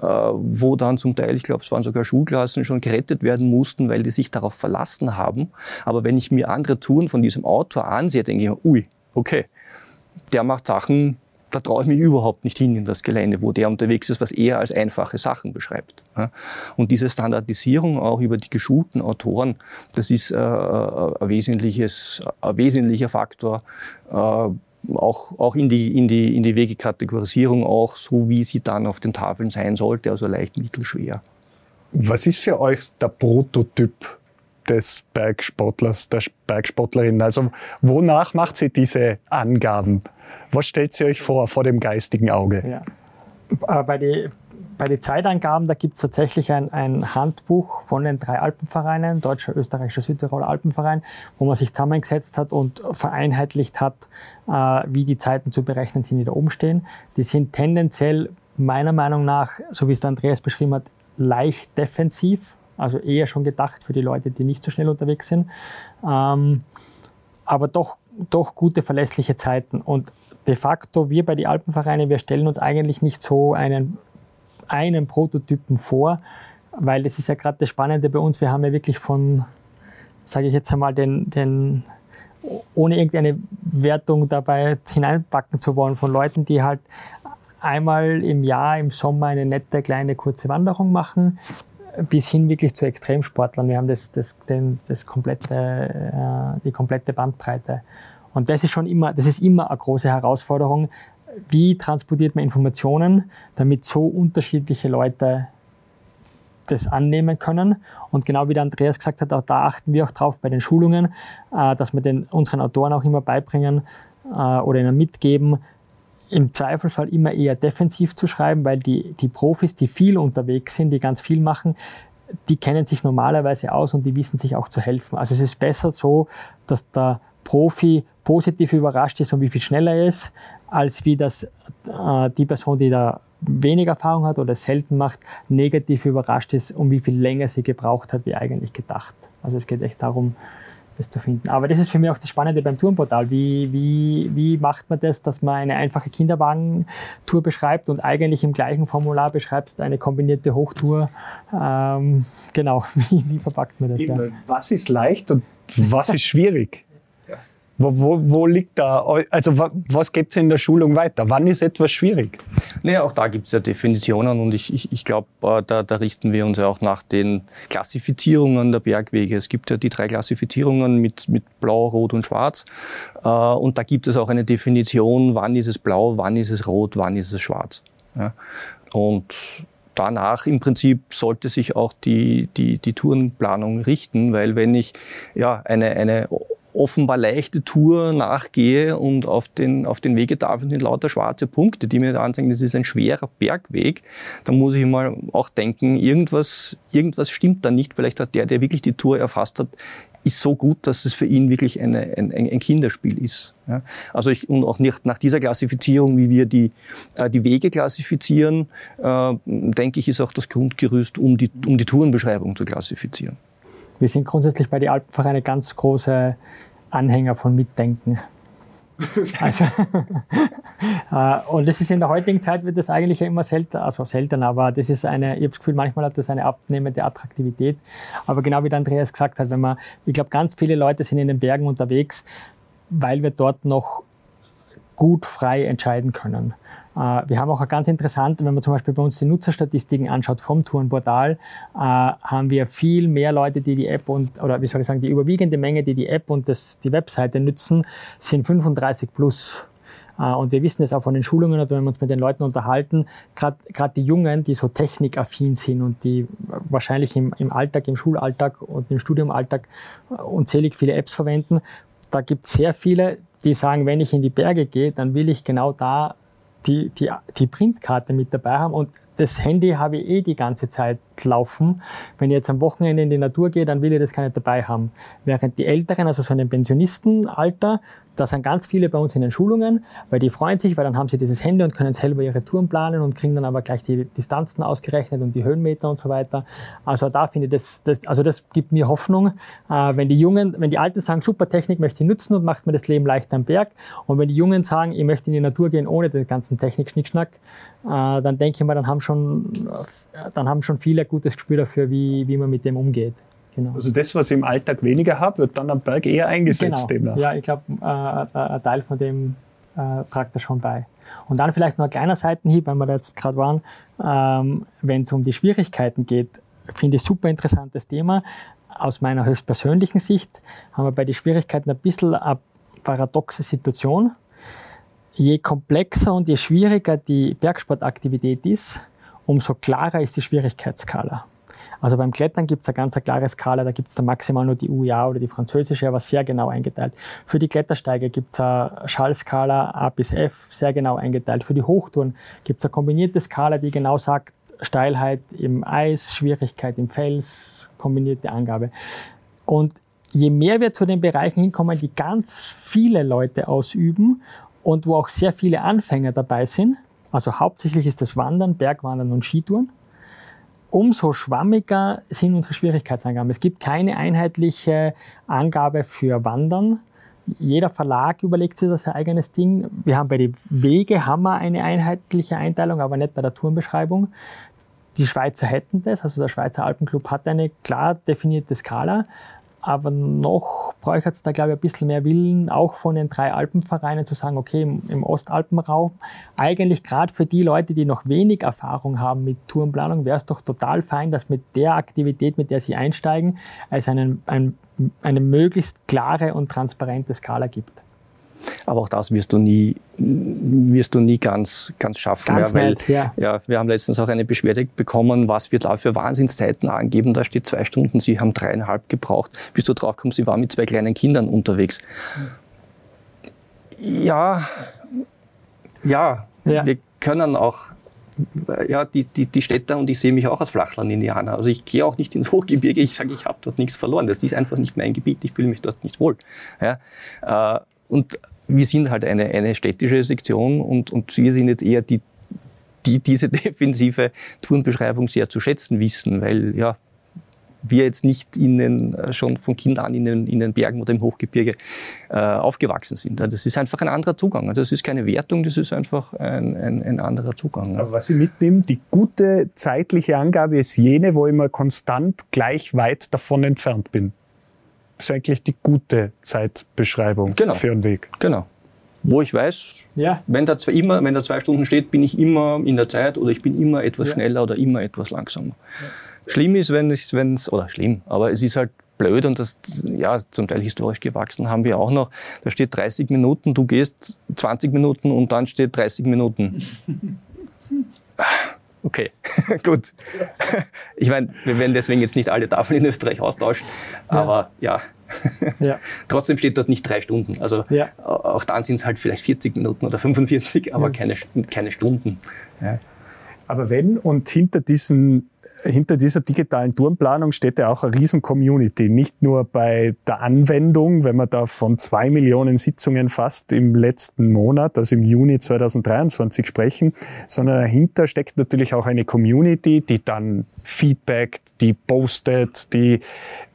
äh, wo dann zum Teil, ich glaube, es waren sogar Schulklassen, schon gerettet werden mussten, weil die sich darauf verlassen haben. Aber wenn ich mir andere Touren von diesem Autor ansehe, denke ich mir, ui, okay, der macht Sachen, da traue ich mich überhaupt nicht hin in das Gelände, wo der unterwegs ist, was er als einfache Sachen beschreibt. Und diese Standardisierung auch über die geschulten Autoren, das ist äh, ein, wesentliches, ein wesentlicher Faktor, äh, auch, auch in, die, in, die, in die Wegekategorisierung auch so, wie sie dann auf den Tafeln sein sollte, also leicht, mittel, schwer. Was ist für euch der Prototyp des Bergsportlers, der Bergsportlerin? Also wonach macht sie diese Angaben? Was stellt sie euch vor, vor dem geistigen Auge? Ja. Äh, bei den bei den Zeitangaben, da gibt es tatsächlich ein, ein, Handbuch von den drei Alpenvereinen, Deutscher, Österreichischer, Südtiroler Alpenverein, wo man sich zusammengesetzt hat und vereinheitlicht hat, äh, wie die Zeiten zu berechnen sind, die da oben stehen. Die sind tendenziell meiner Meinung nach, so wie es der Andreas beschrieben hat, leicht defensiv, also eher schon gedacht für die Leute, die nicht so schnell unterwegs sind. Ähm, aber doch, doch gute, verlässliche Zeiten. Und de facto, wir bei den Alpenvereinen, wir stellen uns eigentlich nicht so einen einen Prototypen vor, weil das ist ja gerade das Spannende bei uns. Wir haben ja wirklich von, sage ich jetzt einmal, den, den ohne irgendeine Wertung dabei hineinpacken zu wollen, von Leuten, die halt einmal im Jahr im Sommer eine nette kleine kurze Wanderung machen, bis hin wirklich zu Extremsportlern. Wir haben das, das, den, das komplette, äh, die komplette Bandbreite. Und das ist schon immer, das ist immer eine große Herausforderung. Wie transportiert man Informationen, damit so unterschiedliche Leute das annehmen können. Und genau wie der Andreas gesagt hat, auch da achten wir auch drauf bei den Schulungen, äh, dass wir den, unseren Autoren auch immer beibringen äh, oder ihnen mitgeben, im Zweifelsfall immer eher defensiv zu schreiben, weil die, die Profis, die viel unterwegs sind, die ganz viel machen, die kennen sich normalerweise aus und die wissen sich auch zu helfen. Also es ist besser so, dass der Profi positiv überrascht ist und wie viel schneller er ist, als wie das äh, die Person, die da weniger Erfahrung hat oder selten macht, negativ überrascht ist, um wie viel länger sie gebraucht hat, wie eigentlich gedacht. Also es geht echt darum, das zu finden. Aber das ist für mich auch das Spannende beim Tourenportal. Wie, wie, wie macht man das, dass man eine einfache Kinderwagentour beschreibt und eigentlich im gleichen Formular beschreibst eine kombinierte Hochtour? Ähm, genau, wie, wie verpackt man das? Ja? Was ist leicht und was ist schwierig? Wo, wo, wo, liegt da, also was geht es in der Schulung weiter? Wann ist etwas schwierig? Naja, auch da gibt es ja Definitionen und ich, ich, ich glaube, äh, da, da, richten wir uns ja auch nach den Klassifizierungen der Bergwege. Es gibt ja die drei Klassifizierungen mit, mit Blau, Rot und Schwarz äh, und da gibt es auch eine Definition, wann ist es blau, wann ist es rot, wann ist es schwarz. Und danach im Prinzip sollte sich auch die, die, die Tourenplanung richten, weil wenn ich ja, eine, eine offenbar leichte Tour nachgehe und auf den, auf den Wegetafeln sind lauter schwarze Punkte, die mir da anzeigen, das ist ein schwerer Bergweg, dann muss ich mal auch denken, irgendwas, irgendwas stimmt da nicht. Vielleicht hat der, der wirklich die Tour erfasst hat, ist so gut, dass es für ihn wirklich eine, ein, ein Kinderspiel ist. Ja. Also ich, und auch nicht nach dieser Klassifizierung, wie wir die, äh, die Wege klassifizieren, äh, denke ich, ist auch das Grundgerüst, um die, um die Tourenbeschreibung zu klassifizieren. Wir sind grundsätzlich bei den Alpenvereinen ganz große Anhänger von Mitdenken. also, äh, und das ist in der heutigen Zeit wird das eigentlich ja immer selten, also selten, aber das ist eine, ich habe das Gefühl, manchmal hat das eine abnehmende Attraktivität. Aber genau wie der Andreas gesagt hat, wenn man, ich glaube, ganz viele Leute sind in den Bergen unterwegs, weil wir dort noch gut frei entscheiden können. Äh, wir haben auch ganz interessant, wenn man zum Beispiel bei uns die Nutzerstatistiken anschaut vom Tourenportal, äh, haben wir viel mehr Leute, die die App und, oder wie soll ich sagen, die überwiegende Menge, die die App und das, die Webseite nutzen, sind 35 plus. Äh, und wir wissen es auch von den Schulungen oder wenn wir uns mit den Leuten unterhalten, gerade die Jungen, die so technikaffin sind und die wahrscheinlich im, im Alltag, im Schulalltag und im Studiumalltag unzählig viele Apps verwenden, da gibt es sehr viele, die sagen, wenn ich in die Berge gehe, dann will ich genau da die, die, die Printkarte mit dabei haben. Und das Handy habe ich eh die ganze Zeit laufen. Wenn ich jetzt am Wochenende in die Natur gehe, dann will ich das gar nicht dabei haben. Während die Älteren, also so in dem Pensionistenalter, da sind ganz viele bei uns in den Schulungen, weil die freuen sich, weil dann haben sie dieses Handy und können selber ihre Touren planen und kriegen dann aber gleich die Distanzen ausgerechnet und die Höhenmeter und so weiter. Also da finde ich das, das also das gibt mir Hoffnung, äh, wenn die Jungen, wenn die Alten sagen, super Technik möchte ich nutzen und macht mir das Leben leichter am Berg und wenn die Jungen sagen, ich möchte in die Natur gehen ohne den ganzen Technik-Schnickschnack, äh, dann denke ich mal, dann haben schon, dann haben schon viele ein gutes Gespür dafür, wie, wie man mit dem umgeht. Genau. Also das, was ich im Alltag weniger habe, wird dann am Berg eher eingesetzt. Genau. Demnach. Ja, ich glaube, äh, ein Teil von dem äh, tragt da schon bei. Und dann vielleicht noch ein kleiner Seitenhieb, weil wir da jetzt gerade waren, ähm, wenn es um die Schwierigkeiten geht, finde ich super interessantes Thema. Aus meiner höchstpersönlichen Sicht haben wir bei den Schwierigkeiten ein bisschen eine paradoxe Situation. Je komplexer und je schwieriger die Bergsportaktivität ist, umso klarer ist die Schwierigkeitsskala. Also beim Klettern gibt es eine ganz klare Skala, da gibt es dann maximal nur die UA oder die französische, aber sehr genau eingeteilt. Für die Klettersteige gibt es eine Schallskala A bis F, sehr genau eingeteilt. Für die Hochtouren gibt es eine kombinierte Skala, die genau sagt, Steilheit im Eis, Schwierigkeit im Fels, kombinierte Angabe. Und je mehr wir zu den Bereichen hinkommen, die ganz viele Leute ausüben und wo auch sehr viele Anfänger dabei sind, also hauptsächlich ist das Wandern, Bergwandern und Skitouren, umso schwammiger sind unsere Schwierigkeitsangaben. Es gibt keine einheitliche Angabe für Wandern. Jeder Verlag überlegt sich das sein eigenes Ding. Wir haben bei den Wege haben wir eine einheitliche Einteilung, aber nicht bei der Tourenbeschreibung. die Schweizer hätten das, also der Schweizer Alpenclub hat eine klar definierte Skala, aber noch bräuchte es da, glaube ich, ein bisschen mehr Willen, auch von den drei Alpenvereinen zu sagen, okay, im, Ostalpenraum, eigentlich gerade für die Leute, die noch wenig Erfahrung haben mit Tourenplanung, wäre es doch total fein, dass mit der Aktivität, mit der sie einsteigen, es einen, ein, eine möglichst klare und transparente Skala gibt. Aber auch das wirst du nie, wirst du nie ganz, ganz schaffen. Ganz ja, weil, nett, ja. ja, wir haben letztens auch eine Beschwerde bekommen, was wir da für Wahnsinnszeiten angeben. Da steht zwei Stunden, sie haben dreieinhalb gebraucht, bis du drauf kommst, sie waren mit zwei kleinen Kindern unterwegs. Ja, ja, Ja. wir können auch ja, die, die, die Städter und ich sehe mich auch als Flachland-Indianer. Also ich gehe auch nicht ins Hochgebirge, ich sage, ich habe dort nichts verloren. Das ist einfach nicht mein Gebiet, ich fühle mich dort nicht wohl. Ja? Äh, Und wir sind halt eine, eine städtische Sektion und, und wir sind jetzt eher die, die diese defensive Tourenbeschreibung sehr zu schätzen wissen, weil ja, wir jetzt nicht in den, schon von Kind an in den, in den Bergen oder im Hochgebirge äh, aufgewachsen sind. Das ist einfach ein anderer Zugang. Also Das ist keine Wertung, das ist einfach ein, ein, ein anderer Zugang. Aber was ich mitnehme, die gute zeitliche Angabe ist jene, wo ich immer konstant gleich weit davon entfernt bin. Das ist eigentlich die gute Zeitbeschreibung Genau. für einen Weg. Genau. Wo ich weiß, Ja, wenn da, zwei, immer, wenn da zwei Stunden steht, bin ich immer in der Zeit oder ich bin immer etwas Ja. schneller oder immer etwas langsamer. Schlimm ist, wenn es, wenn es, oder schlimm, aber es ist halt blöd und das, ja, zum Teil historisch gewachsen haben wir auch noch. Da steht 30 Minuten, du gehst 20 Minuten und dann steht 30 Minuten. Okay, gut. Ich meine, wir werden deswegen jetzt nicht alle Tafeln in Österreich austauschen, aber ja. ja, Trotzdem steht dort nicht drei Stunden. Also auch dann sind es halt vielleicht 40 Minuten oder 45, aber keine, keine Stunden. Aber wenn und hinter, diesen, hinter dieser digitalen Tourenplanung steht ja auch eine riesen Community. Nicht nur bei der Anwendung, wenn man da von zwei Millionen Sitzungen fast im letzten Monat, also im Juni 2023 sprechen, sondern dahinter steckt natürlich auch eine Community, die dann Feedback, die postet, die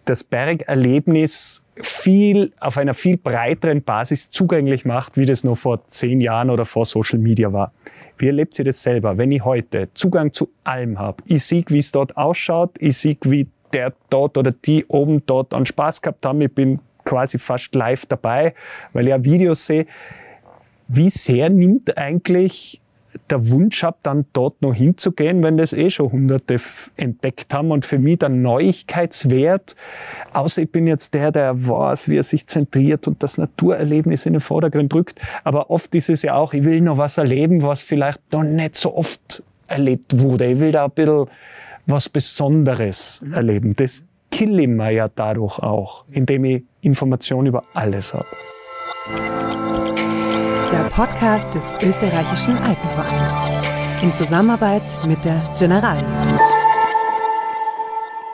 das Bergerlebnis viel auf einer viel breiteren Basis zugänglich macht, wie das noch vor zehn Jahren oder vor Social Media war. Wie erlebt ihr das selber, wenn ich heute Zugang zu allem habe? Ich sehe, wie es dort ausschaut, ich sehe, wie der dort oder die oben dort an Spaß gehabt haben. Ich bin quasi fast live dabei, weil ich ja Videos sehe. Wie sehr nimmt eigentlich der Wunsch ab, dann dort noch hinzugehen, wenn das eh schon Hunderte entdeckt haben und für mich der Neuigkeitswert, außer ich bin jetzt der, der weiß, wie er sich zentriert und das Naturerlebnis in den Vordergrund drückt, aber oft ist es ja auch, ich will noch was erleben, was vielleicht noch nicht so oft erlebt wurde. Ich will da ein bisschen was Besonderes erleben. Das kill ich mir ja dadurch auch, indem ich Informationen über alles habe. Der Podcast des österreichischen Alpenvereins. In Zusammenarbeit mit der Generali.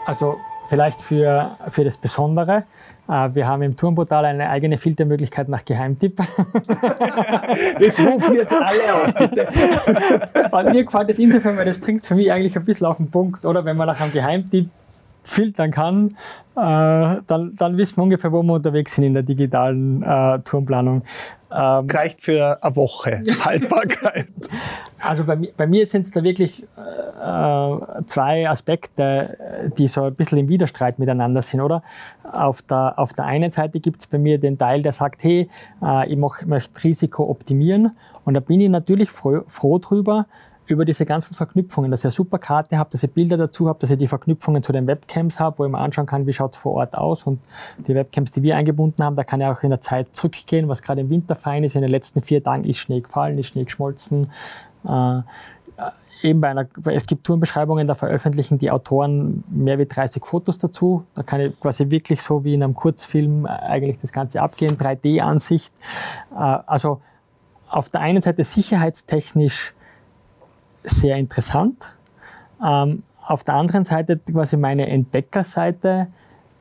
also vielleicht für, für das Besondere. Äh, Wir haben im Turnportal eine eigene Filtermöglichkeit nach Geheimtipp. Das rufen jetzt alle auf, bitte. Und mir gefällt das insofern, weil das bringt es für mich eigentlich ein bisschen auf den Punkt, oder? Wenn man nach einem Geheimtipp filtern kann, äh, dann, dann wissen wir ungefähr, wo wir unterwegs sind in der digitalen äh, Tourenplanung. Ähm, Reicht für eine Woche Haltbarkeit. Also bei, mir- bei mir sind es da wirklich äh, zwei Aspekte, die so ein bisschen im Widerstreit miteinander sind, oder? Auf der, auf der einen Seite gibt es bei mir den Teil, der sagt, hey, äh, ich mach, möchte Risiko optimieren. Und da bin ich natürlich froh, froh drüber, über diese ganzen Verknüpfungen, dass ich eine super Karte habe, dass ich Bilder dazu habe, dass ich die Verknüpfungen zu den Webcams habe, wo ich mir anschauen kann, wie schaut es vor Ort aus. Und die Webcams, die wir eingebunden haben, da kann ich auch in der Zeit zurückgehen, was gerade im Winter fein ist. In den letzten vier Tagen ist Schnee gefallen, ist Schnee geschmolzen. Äh, eben bei einer, es gibt Tourenbeschreibungen, da veröffentlichen die Autoren mehr wie 30 Fotos dazu. Da kann ich quasi wirklich so wie in einem Kurzfilm eigentlich das Ganze abgehen, 3D-Ansicht. Äh, also auf der einen Seite sicherheitstechnisch sehr interessant. Ähm, auf der anderen Seite quasi meine Entdeckerseite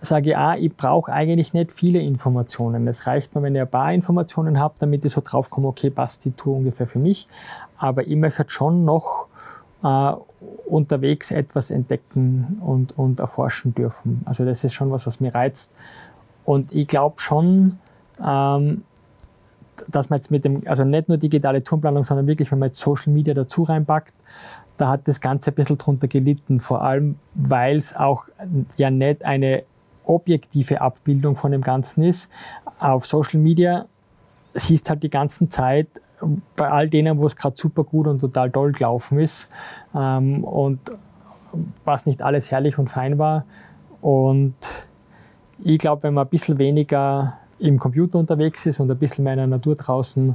sage ich, ah, ich brauche eigentlich nicht viele Informationen. Es reicht mir, wenn ich ein paar Informationen habe, damit ich so draufkomme, okay, passt die Tour ungefähr für mich. Aber ich möchte schon noch äh, unterwegs etwas entdecken und, und erforschen dürfen. Also das ist schon was, was mir reizt. Und ich glaube schon, ähm, dass man jetzt mit dem, also nicht nur digitale Tourenplanung, sondern wirklich, wenn man jetzt Social Media dazu reinpackt, da hat das Ganze ein bisschen drunter gelitten, vor allem, weil es auch ja nicht eine objektive Abbildung von dem Ganzen ist. Auf Social Media siehst halt die ganze Zeit bei all denen, wo es gerade super gut und total toll gelaufen ist ähm, und was nicht alles herrlich und fein war. Und ich glaube, wenn man ein bisschen weniger im Computer unterwegs ist und ein bisschen mehr in der Natur draußen,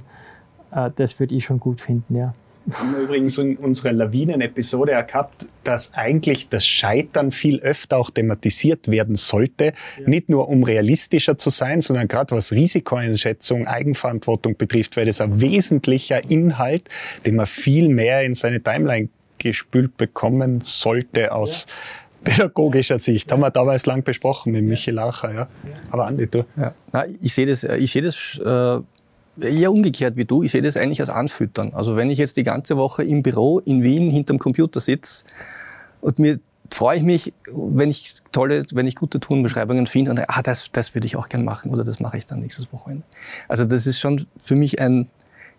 äh, das würde ich schon gut finden, ja. Wir haben übrigens in unserer Lawinen-Episode gehabt, dass eigentlich das Scheitern viel öfter auch thematisiert werden sollte. Ja. Nicht nur um realistischer zu sein, sondern gerade was Risikoeinschätzung, Eigenverantwortung betrifft, weil das ein wesentlicher Inhalt, den man viel mehr in seine Timeline gespült bekommen sollte aus ja pädagogischer Sicht. Haben wir damals lang besprochen mit Michi Lacher. Ja. Aber Andi, du? Ja. Na, ich sehe das, ich sehe das äh, eher umgekehrt wie du. Ich sehe das eigentlich als Anfüttern. Also wenn ich jetzt die ganze Woche im Büro in Wien hinterm Computer sitze und mir freue ich mich, wenn ich tolle, wenn ich gute Tourenbeschreibungen finde und ah, das, das würde ich auch gern machen oder das mache ich dann nächstes Wochenende. Also das ist schon für mich ein,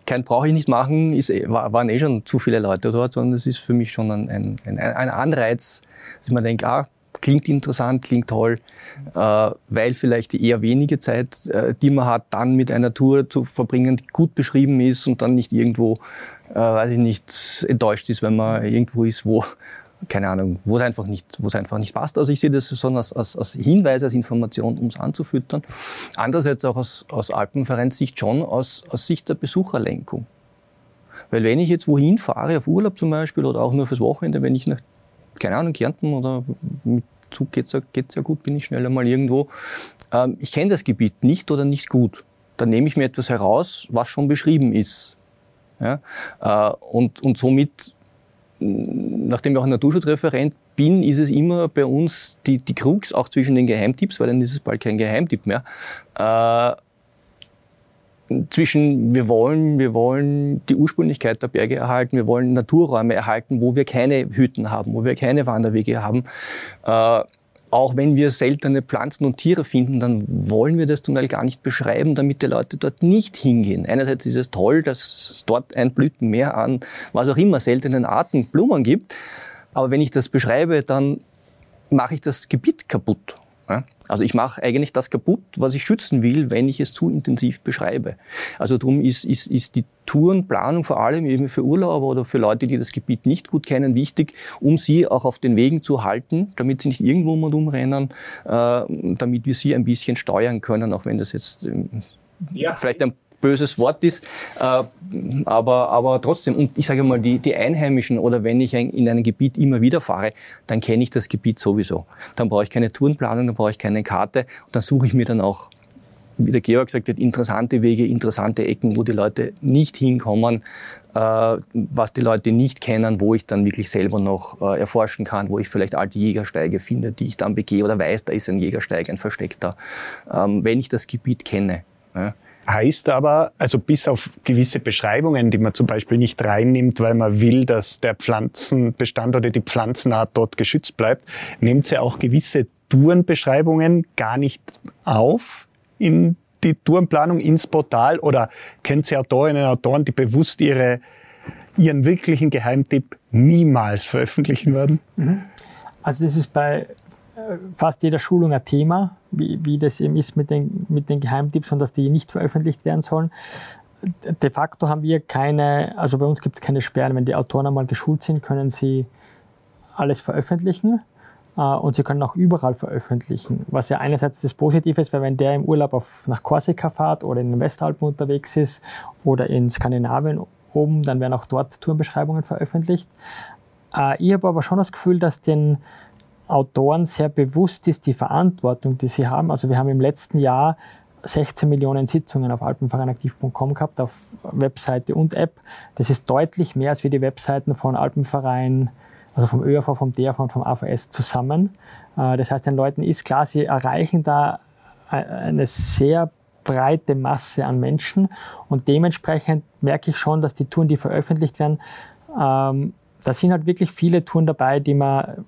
kein brauche ich nicht machen, ist, eh, waren eh schon zu viele Leute dort, sondern es ist für mich schon ein, ein, ein, Anreiz, dass mir denke, ah, klingt interessant, klingt toll, äh, weil vielleicht die eher wenige Zeit, äh, die man hat, dann mit einer Tour zu verbringen, die gut beschrieben ist und dann nicht irgendwo, äh, weiß ich nicht, enttäuscht ist, wenn man irgendwo ist, wo keine Ahnung, wo es einfach nicht, wo es einfach nicht passt. Also ich sehe das schon als, als, als Hinweis, als Information, um es anzufüttern. Andererseits auch aus, aus Alpenvereinssicht schon aus, aus Sicht der Besucherlenkung. Weil wenn ich jetzt wohin fahre, auf Urlaub zum Beispiel oder auch nur fürs Wochenende, wenn ich nach keine Ahnung, Kärnten oder mit Zug geht es ja, gut, bin ich schneller mal irgendwo. Ähm, ich kenne das Gebiet nicht oder nicht gut. Dann nehme ich mir etwas heraus, was schon beschrieben ist. Ja? Äh, und, und somit, nachdem ich auch ein Naturschutzreferent bin, ist es immer bei uns die, die Krux, auch zwischen den Geheimtipps, weil dann ist es bald kein Geheimtipp mehr, äh, zwischen wir wollen, wir wollen die Ursprünglichkeit der Berge erhalten, wir wollen Naturräume erhalten, wo wir keine Hütten haben, wo wir keine Wanderwege haben. Äh, auch wenn wir seltene Pflanzen und Tiere finden, dann wollen wir das zum Teil gar nicht beschreiben, damit die Leute dort nicht hingehen. Einerseits ist es toll, dass es dort ein Blütenmeer an was auch immer seltenen Arten Blumen gibt. Aber wenn ich das beschreibe, dann mache ich das Gebiet kaputt. Also ich mache eigentlich das kaputt, was ich schützen will, wenn ich es zu intensiv beschreibe. Also darum ist, ist, ist die Tourenplanung vor allem eben für Urlauber oder für Leute, die das Gebiet nicht gut kennen, wichtig, um sie auch auf den Wegen zu halten, damit sie nicht irgendwo mal rumrennen, äh, damit wir sie ein bisschen steuern können, auch wenn das jetzt ähm, ja. vielleicht ein böses Wort ist, äh, aber, aber trotzdem, und ich sage mal, die, die Einheimischen oder wenn ich in einem Gebiet immer wieder fahre, dann kenne ich das Gebiet sowieso. Dann brauche ich keine Tourenplanung, dann brauche ich keine Karte und dann suche ich mir dann auch wie der Georg gesagt hat, interessante Wege, interessante Ecken, wo die Leute nicht hinkommen, äh, was die Leute nicht kennen, wo ich dann wirklich selber noch äh, erforschen kann, wo ich vielleicht alte Jägersteige finde, die ich dann begehe oder weiß, da ist ein Jägersteig, ein versteckter, ähm, wenn ich das Gebiet kenne. Ja heißt aber, also bis auf gewisse Beschreibungen, die man zum Beispiel nicht reinnimmt, weil man will, dass der Pflanzenbestand oder die Pflanzenart dort geschützt bleibt, nimmt sie auch gewisse Tourenbeschreibungen gar nicht auf in die Tourenplanung ins Portal oder kennt sie Autorinnen und Autoren, die bewusst ihre, ihren wirklichen Geheimtipp niemals veröffentlichen werden? Mhm. Also das ist bei fast jeder Schulung ein Thema, wie, wie das eben ist mit den, mit den Geheimtipps und dass die nicht veröffentlicht werden sollen. De facto haben wir keine, also bei uns gibt es keine Sperren. Wenn die Autoren einmal geschult sind, können sie alles veröffentlichen äh, und sie können auch überall veröffentlichen. Was ja einerseits das Positive ist, weil wenn der im Urlaub auf, nach Korsika fährt oder in den Westalpen unterwegs ist oder in Skandinavien oben, dann werden auch dort Tourenbeschreibungen veröffentlicht. Äh, ich habe aber schon das Gefühl, dass den Autoren sehr bewusst ist, die Verantwortung, die sie haben. Also wir haben im letzten Jahr 16 Millionen Sitzungen auf alpenvereinaktiv.com gehabt, auf Webseite und App. Das ist deutlich mehr als wie die Webseiten von Alpenverein, also vom ÖAV, vom DRV und vom AVS zusammen. Äh, das heißt, den Leuten ist klar, sie erreichen da eine sehr breite Masse an Menschen und dementsprechend merke ich schon, dass die Touren, die veröffentlicht werden, ähm, da sind halt wirklich viele Touren dabei, die man,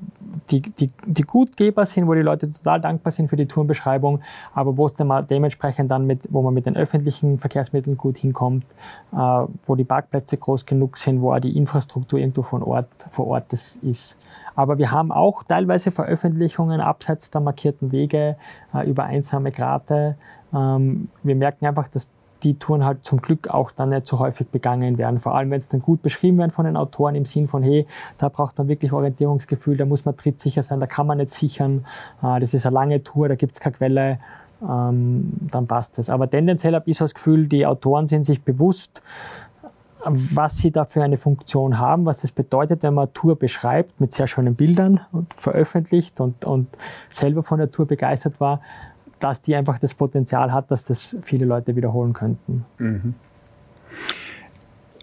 die, die, die gut gehbar sind, wo die Leute total dankbar sind für die Tourenbeschreibung, aber wo es dann mal dementsprechend dann mit, wo man mit den öffentlichen Verkehrsmitteln gut hinkommt, äh, wo die Parkplätze groß genug sind, wo auch die Infrastruktur irgendwo von Ort, vor Ort ist. Aber wir haben auch teilweise Veröffentlichungen abseits der markierten Wege äh, über einsame Grate. Ähm, wir merken einfach, dass die Touren halt zum Glück auch dann nicht so häufig begangen werden. Vor allem, wenn es dann gut beschrieben werden von den Autoren im Sinn von, hey, da braucht man wirklich Orientierungsgefühl, da muss man trittsicher sein, da kann man nicht sichern, äh, das ist eine lange Tour, da gibt es keine Quelle, ähm, dann passt es. Aber tendenziell habe ich so das Gefühl, die Autoren sind sich bewusst, was sie da für eine Funktion haben, was das bedeutet, wenn man eine Tour beschreibt mit sehr schönen Bildern und veröffentlicht und, und selber von der Tour begeistert war, dass die einfach das Potenzial hat, dass das viele Leute wiederholen könnten. Mhm.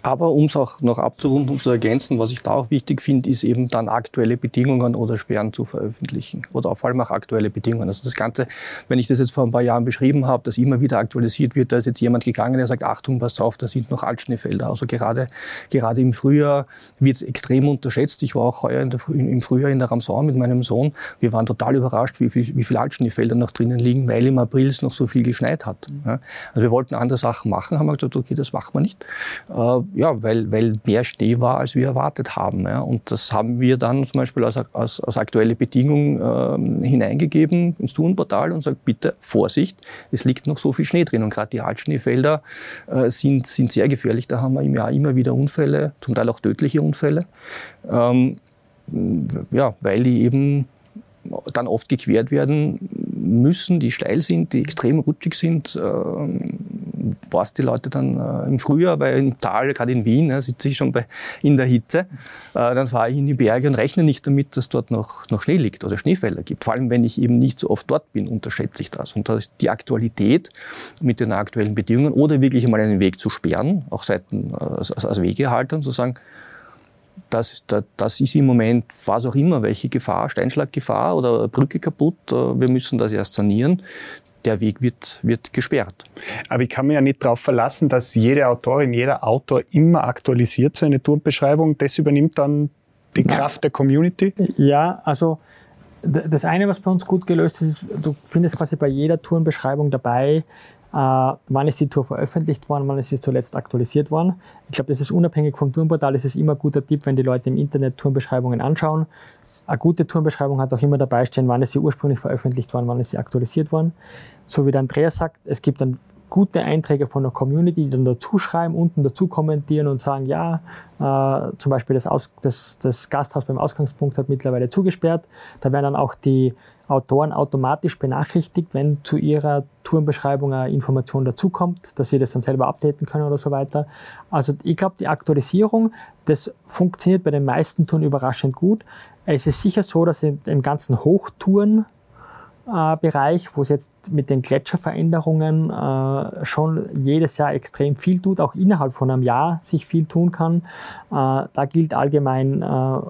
Aber um es auch noch abzurunden und zu ergänzen, was ich da auch wichtig finde, ist eben dann aktuelle Bedingungen oder Sperren zu veröffentlichen. Oder vor allem auch aktuelle Bedingungen. Also das Ganze, wenn ich das jetzt vor ein paar Jahren beschrieben habe, dass immer wieder aktualisiert wird, da ist jetzt jemand gegangen, der sagt, Achtung, pass auf, da sind noch Altschneefelder. Also gerade, gerade im Frühjahr wird es extrem unterschätzt. Ich war auch heuer der, im Frühjahr in der Ramsau mit meinem Sohn. Wir waren total überrascht, wie, viel, wie viele Altschneefelder noch drinnen liegen, weil im April es noch so viel geschneit hat. Also wir wollten andere Sachen machen, haben wir gesagt, okay, das machen wir nicht. Ja, weil, weil mehr Schnee war, als wir erwartet haben. Ja. Und das haben wir dann zum Beispiel als, als, als aktuelle Bedingung äh, hineingegeben ins Tourenportal und sagt, bitte Vorsicht, es liegt noch so viel Schnee drin. Und gerade die Altschneefelder äh, sind, sind sehr gefährlich. Da haben wir im Jahr immer wieder Unfälle, zum Teil auch tödliche Unfälle. Ähm, ja, weil die eben dann oft gequert werden müssen, die steil sind, die extrem rutschig sind, äh, was die Leute dann äh, im Frühjahr, weil im Tal, gerade in Wien, ja, sitze ich schon bei, in der Hitze, äh, dann fahre ich in die Berge und rechne nicht damit, dass dort noch, noch Schnee liegt oder Schneefelder gibt. Vor allem, wenn ich eben nicht so oft dort bin, unterschätze ich das. Und da ist die Aktualität mit den aktuellen Bedingungen oder wirklich einmal einen Weg zu sperren, auch seiten, äh, als, als Wegehalter, zu sagen, das, das ist im Moment, was auch immer, welche Gefahr, Steinschlaggefahr oder Brücke kaputt, äh, wir müssen das erst sanieren. Der Weg wird, wird gesperrt. Aber ich kann mich ja nicht darauf verlassen, dass jede Autorin, jeder Autor immer aktualisiert seine Tourbeschreibung. Das übernimmt dann die Kraft der Community? Ja, also das eine, was bei uns gut gelöst ist, ist du findest quasi bei jeder Tourenbeschreibung dabei, äh, wann ist die Tour veröffentlicht worden, wann ist sie zuletzt aktualisiert worden. Ich glaube, das ist unabhängig vom Tourenportal, es ist immer ein guter Tipp, wenn die Leute im Internet Tourenbeschreibungen anschauen. Eine gute Tourenbeschreibung hat auch immer dabei stehen, wann ist sie ursprünglich veröffentlicht worden, wann ist sie aktualisiert worden. So wie der Andreas sagt, es gibt dann gute Einträge von der Community, die dann dazu schreiben, unten dazu kommentieren und sagen, ja, äh, zum Beispiel das, Aus, das, das Gasthaus beim Ausgangspunkt hat mittlerweile zugesperrt. Da werden dann auch die Autoren automatisch benachrichtigt, wenn zu ihrer Tourenbeschreibung eine Information dazukommt, dass sie das dann selber updaten können oder so weiter. Also ich glaube, die Aktualisierung, das funktioniert bei den meisten Touren überraschend gut. Es ist sicher so, dass im ganzen Hochtouren äh, wo es jetzt mit den Gletscherveränderungen äh, schon jedes Jahr extrem viel tut, auch innerhalb von einem Jahr sich viel tun kann. Äh, da gilt allgemein,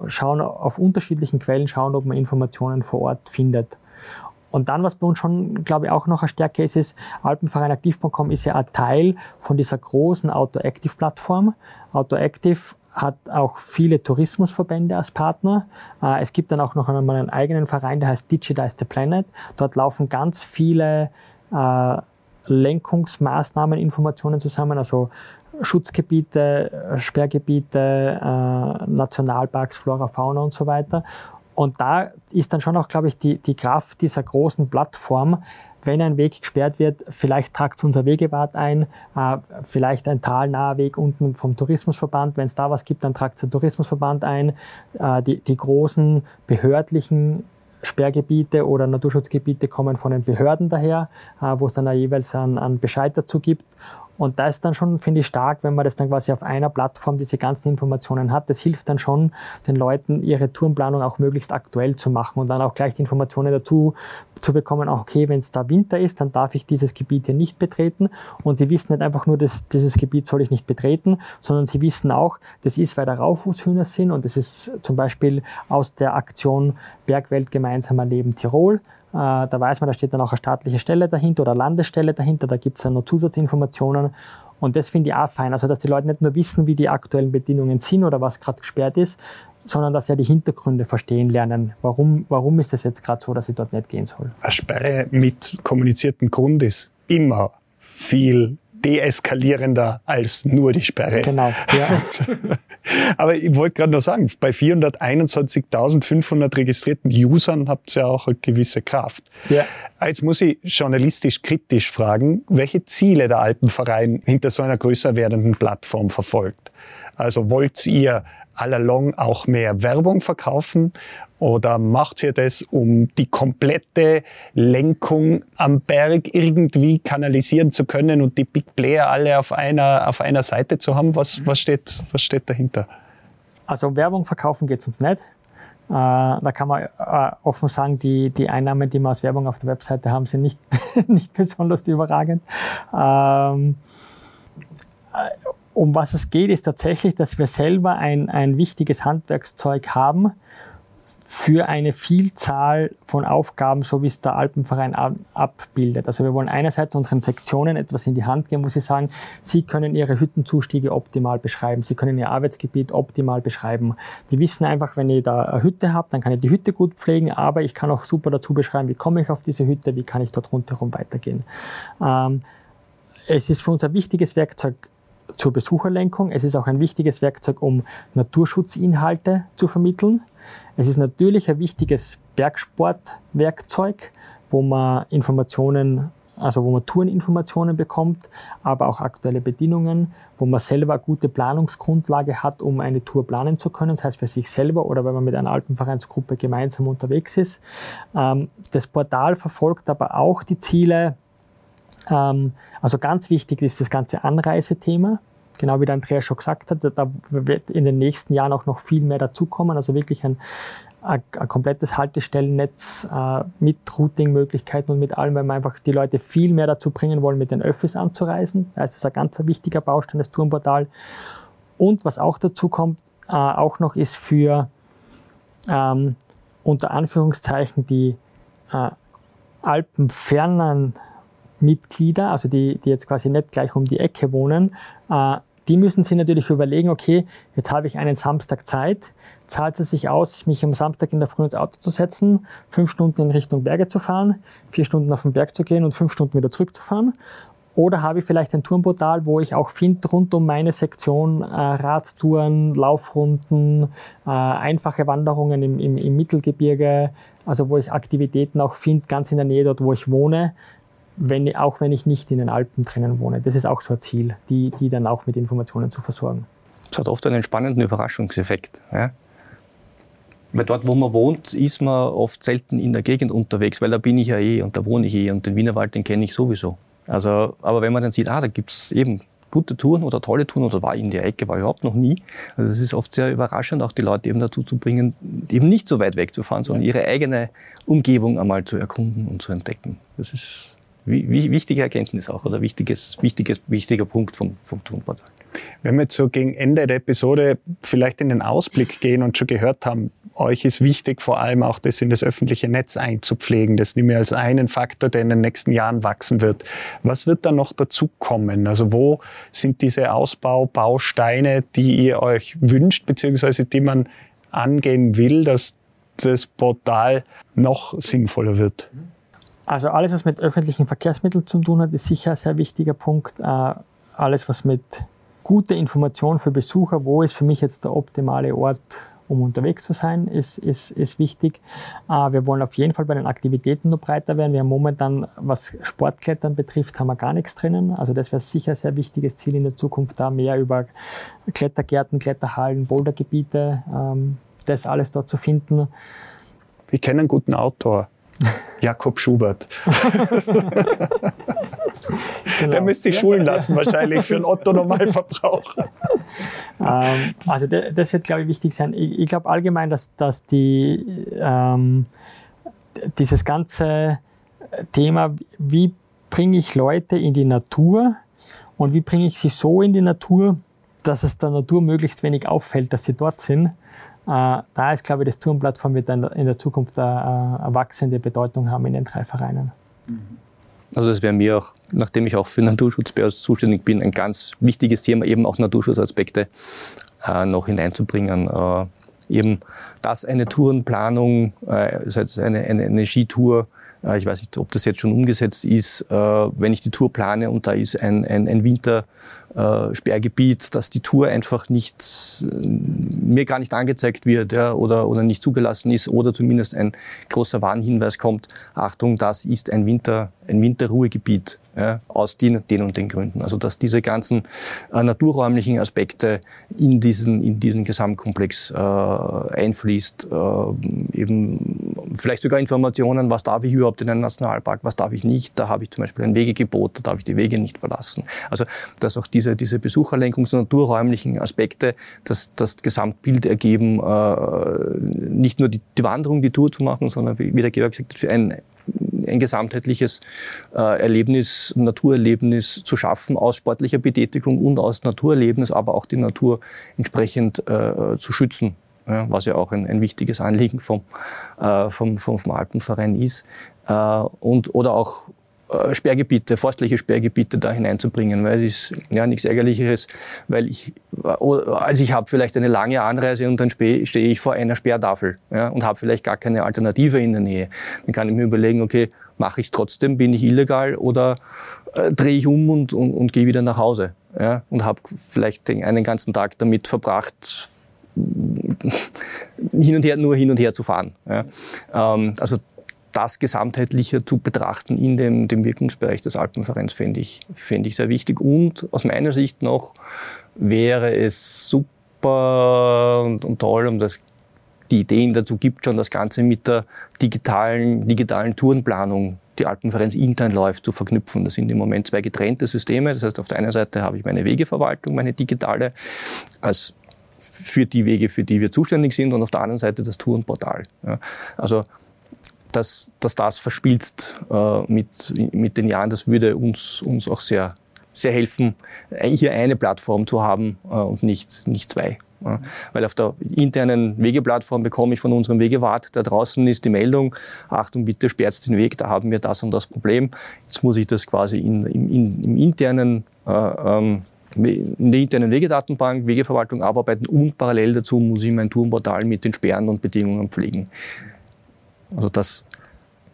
schauen auf unterschiedlichen Quellen, schauen, ob man Informationen vor Ort findet. Und dann, was bei uns schon, glaube ich, auch noch eine Stärke ist, ist, alpenvereinaktiv.com ist ja ein Teil von dieser großen Autoactive-Plattform. Autoactive hat auch viele Tourismusverbände als Partner. Äh, es gibt dann auch noch einmal einen eigenen Verein, der heißt Digitize the Planet. Dort laufen ganz viele äh, Lenkungsmaßnahmen, Informationen zusammen, also Schutzgebiete, Sperrgebiete, äh, Nationalparks, Flora, Fauna und so weiter. Und da ist dann schon auch, glaube ich, die, die Kraft dieser großen Plattform, wenn ein Weg gesperrt wird, vielleicht tragt es unser Wegewart ein, äh, vielleicht ein talnaher Weg unten vom Tourismusverband. Wenn es da was gibt, dann tragt es der Tourismusverband ein. Äh, die, die großen behördlichen Sperrgebiete oder Naturschutzgebiete kommen von den Behörden daher, äh, wo es dann jeweils einen, einen Bescheid dazu gibt. Und da ist dann schon, finde ich, stark, wenn man das dann quasi auf einer Plattform diese ganzen Informationen hat. Das hilft dann schon den Leuten, ihre Tourenplanung auch möglichst aktuell zu machen und dann auch gleich die Informationen dazu zu bekommen, okay, wenn es da Winter ist, dann darf ich dieses Gebiet hier nicht betreten. Und sie wissen nicht einfach nur, dass dieses Gebiet soll ich nicht betreten, sondern sie wissen auch, das ist, weil da Raufußhühner sind und das ist zum Beispiel aus der Aktion Bergwelt gemeinsamer Leben Tirol. Äh, da weiß man, da steht dann auch eine staatliche Stelle dahinter oder Landesstelle dahinter, da gibt es dann noch Zusatzinformationen. Und das finde ich auch fein. Also, dass die Leute nicht nur wissen, wie die aktuellen Bedingungen sind oder was gerade gesperrt ist, sondern dass sie ja die Hintergründe verstehen lernen. Warum, warum ist es jetzt gerade so, dass ich dort nicht gehen soll? Eine Sperre mit kommuniziertem Grund ist immer viel deeskalierender als nur die Sperre. Genau, ja. Aber ich wollte gerade noch sagen, bei 421.500 registrierten Usern habt ihr ja auch eine gewisse Kraft. Ja. Jetzt muss ich journalistisch kritisch fragen, welche Ziele der Alpenverein hinter so einer größer werdenden Plattform verfolgt. Also wollt ihr allalong auch mehr Werbung verkaufen oder macht ihr das, um die komplette Lenkung am Berg irgendwie kanalisieren zu können und die Big Player alle auf einer, auf einer Seite zu haben? Was, was, steht, was steht dahinter? Also Werbung verkaufen geht uns nicht. Äh, da kann man äh, offen sagen, die, die Einnahmen, die wir aus Werbung auf der Webseite haben, sind nicht, nicht besonders überragend. Ähm, äh, um was es geht, ist tatsächlich, dass wir selber ein, ein wichtiges Handwerkszeug haben, für eine Vielzahl von Aufgaben, so wie es der Alpenverein abbildet. Also wir wollen einerseits unseren Sektionen etwas in die Hand geben, muss ich sagen, sie können ihre Hüttenzustiege optimal beschreiben, sie können ihr Arbeitsgebiet optimal beschreiben. Die wissen einfach, wenn ich da eine Hütte habe, dann kann ich die Hütte gut pflegen, aber ich kann auch super dazu beschreiben, wie komme ich auf diese Hütte, wie kann ich dort rundherum weitergehen. Ähm, es ist für uns ein wichtiges Werkzeug, zur Besucherlenkung. Es ist auch ein wichtiges Werkzeug, um Naturschutzinhalte zu vermitteln. Es ist natürlich ein wichtiges Bergsportwerkzeug, wo man Informationen, also wo man Toureninformationen bekommt, aber auch aktuelle Bedingungen, wo man selber eine gute Planungsgrundlage hat, um eine Tour planen zu können. Das heißt für sich selber oder wenn man mit einer Alpenvereinsgruppe gemeinsam unterwegs ist. Ähm, das Portal verfolgt aber auch die Ziele, ähm, also ganz wichtig ist das ganze Anreisethema genau wie der Andreas schon gesagt hat, da wird in den nächsten Jahren auch noch viel mehr dazukommen. Also wirklich ein, ein, ein komplettes Haltestellennetz äh, mit Routing-Möglichkeiten und mit allem, weil wir einfach die Leute viel mehr dazu bringen wollen, mit den Öffis anzureisen. Da ist das ein ganz wichtiger Baustein, das Turmportal. Und was auch dazu kommt, äh, auch noch ist für ähm, unter Anführungszeichen die äh, alpenfernen Mitglieder, also die, die jetzt quasi nicht gleich um die Ecke wohnen, äh, die müssen sich natürlich überlegen, okay, jetzt habe ich einen Samstag Zeit, zahlt es sich aus, mich am Samstag in der Früh ins Auto zu setzen, fünf Stunden in Richtung Berge zu fahren, vier Stunden auf den Berg zu gehen und fünf Stunden wieder zurückzufahren? Oder habe ich vielleicht ein Tourenportal, wo ich auch finde, rund um meine Sektion äh, Radtouren, Laufrunden, äh, einfache Wanderungen im, im, im Mittelgebirge, also wo ich Aktivitäten auch finde, ganz in der Nähe dort, wo ich wohne, wenn, auch wenn ich nicht in den Alpen drinnen wohne. Das ist auch so ein Ziel, die, die dann auch mit Informationen zu versorgen. Es hat oft einen spannenden Überraschungseffekt. Ja? Weil dort, wo man wohnt, ist man oft selten in der Gegend unterwegs, weil da bin ich ja eh und da wohne ich eh und den Wienerwald, den kenne ich sowieso. Also, aber wenn man dann sieht, ah, da gibt es eben gute Touren oder tolle Touren oder war in der Ecke, war überhaupt noch nie. Also es ist oft sehr überraschend, auch die Leute eben dazu zu bringen, eben nicht so weit wegzufahren, sondern ihre eigene Umgebung einmal zu erkunden und zu entdecken. Das ist wichtige Erkenntnis auch oder wichtiges, wichtiges, wichtiger Punkt vom, vom Turnportal. Wenn wir jetzt so gegen Ende der Episode vielleicht in den Ausblick gehen und schon gehört haben, euch ist wichtig, vor allem auch das in das öffentliche Netz einzupflegen. Das nehme ich als einen Faktor, der in den nächsten Jahren wachsen wird. Was wird da noch dazu kommen? Also wo sind diese Ausbaubausteine, die ihr euch wünscht, beziehungsweise die man angehen will, dass das Portal noch sinnvoller wird? Also alles, was mit öffentlichen Verkehrsmitteln zu tun hat, ist sicher ein sehr wichtiger Punkt. Äh, alles, was mit guter Information für Besucher, wo ist für mich jetzt der optimale Ort, um unterwegs zu sein, ist, ist, ist wichtig. Äh, wir wollen auf jeden Fall bei den Aktivitäten noch breiter werden. Wir haben momentan, was Sportklettern betrifft, haben wir gar nichts drinnen. Also das wäre sicher ein sehr wichtiges Ziel in der Zukunft, da mehr über Klettergärten, Kletterhallen, Bouldergebiete, ähm, das alles dort zu finden. Wir kennen einen guten Autor. Jakob Schubert. genau. Der müsste sich schulen lassen, wahrscheinlich für einen Otto-Normalverbraucher. ähm, also das wird, glaube ich, wichtig sein. Ich, ich glaube allgemein, dass, dass die, ähm, dieses ganze Thema, wie bringe ich Leute in die Natur und wie bringe ich sie so in die Natur, dass es der Natur möglichst wenig auffällt, dass sie dort sind, da ist, glaube ich, das Turmplattform wird dann in der Zukunft eine, eine wachsende Bedeutung haben in den drei Vereinen. Mhm. Also das wäre mir auch, nachdem ich auch für Naturschutz zuständig bin, ein ganz wichtiges Thema, eben auch Naturschutzaspekte äh, noch hineinzubringen. Äh, eben, dass eine Tourenplanung, äh, eine, eine, eine Skitour, äh, ich weiß nicht, ob das jetzt schon umgesetzt ist, äh, wenn ich die Tour plane und da ist ein, ein, ein Wintersperrgebiet, äh, dass die Tour einfach nicht, mir gar nicht angezeigt wird ja, oder, oder nicht zugelassen ist oder zumindest ein großer Warnhinweis kommt, Achtung, das ist ein, Winter, ein Winterruhegebiet ja, aus den, den und den Gründen. Also dass diese ganzen äh, naturräumlichen Aspekte in diesen, in diesen Gesamtkomplex äh, einfließt, äh, eben vielleicht sogar Informationen, was darf ich überhaupt in einem Nationalpark, was darf ich nicht. Da habe ich zum Beispiel ein Wegegebot, da darf ich die Wege nicht verlassen. Also dass auch diese, diese Besucherlenkungs- und naturräumlichen Aspekte das, das Gesamtbild ergeben, äh, nicht nur die, die Wanderung, die Tour zu machen, sondern wie, der Georg hat, für ein ein gesamtheitliches äh, Erlebnis, Naturerlebnis zu schaffen aus sportlicher Betätigung und aus Naturerlebnis, aber auch die Natur entsprechend äh, zu schützen, ja, was ja auch ein, ein wichtiges Anliegen vom, äh, vom, vom, vom Alpenverein ist. Äh, und, oder auch Sperrgebiete, forstliche Sperrgebiete da hineinzubringen, weil es ist ja nichts Ärgerlicheres, weil ich, also ich habe vielleicht eine lange Anreise und dann stehe ich vor einer Sperrtafel ja, und habe vielleicht gar keine Alternative in der Nähe. Dann kann ich mir überlegen, okay, mache ich es trotzdem, bin ich illegal oder äh, drehe ich um und, und, und gehe wieder nach Hause ja, und habe vielleicht den, einen ganzen Tag damit verbracht, hin und her, nur hin und her zu fahren. Ja. Ähm, also das gesamtheitlicher zu betrachten in dem, dem Wirkungsbereich des Alpenvereins fände ich, fände ich sehr wichtig. Und aus meiner Sicht noch wäre es super und, und toll, um das die Ideen dazu gibt schon, das Ganze mit der digitalen, digitalen Tourenplanung, die Alpenvereins intern läuft, zu verknüpfen. Das sind im Moment zwei getrennte Systeme. Das heißt, auf der einen Seite habe ich meine Wegeverwaltung, meine digitale, als für die Wege, für die wir zuständig sind, und auf der anderen Seite das Tourenportal. Ja. Also dass, dass das verspielst äh, mit, mit den Jahren, das würde uns, uns auch sehr, sehr helfen, hier eine Plattform zu haben äh, und nicht, nicht zwei. Ja, weil auf der internen Wegeplattform bekomme ich von unserem Wegewart, da draußen ist die Meldung, Achtung, bitte sperrt den Weg, da haben wir das und das Problem. Jetzt muss ich das quasi in, in, im internen, äh, ähm, in der internen Wegedatenbank, Wegeverwaltung abarbeiten und parallel dazu muss ich mein Tourenportal mit den Sperren und Bedingungen pflegen. Also das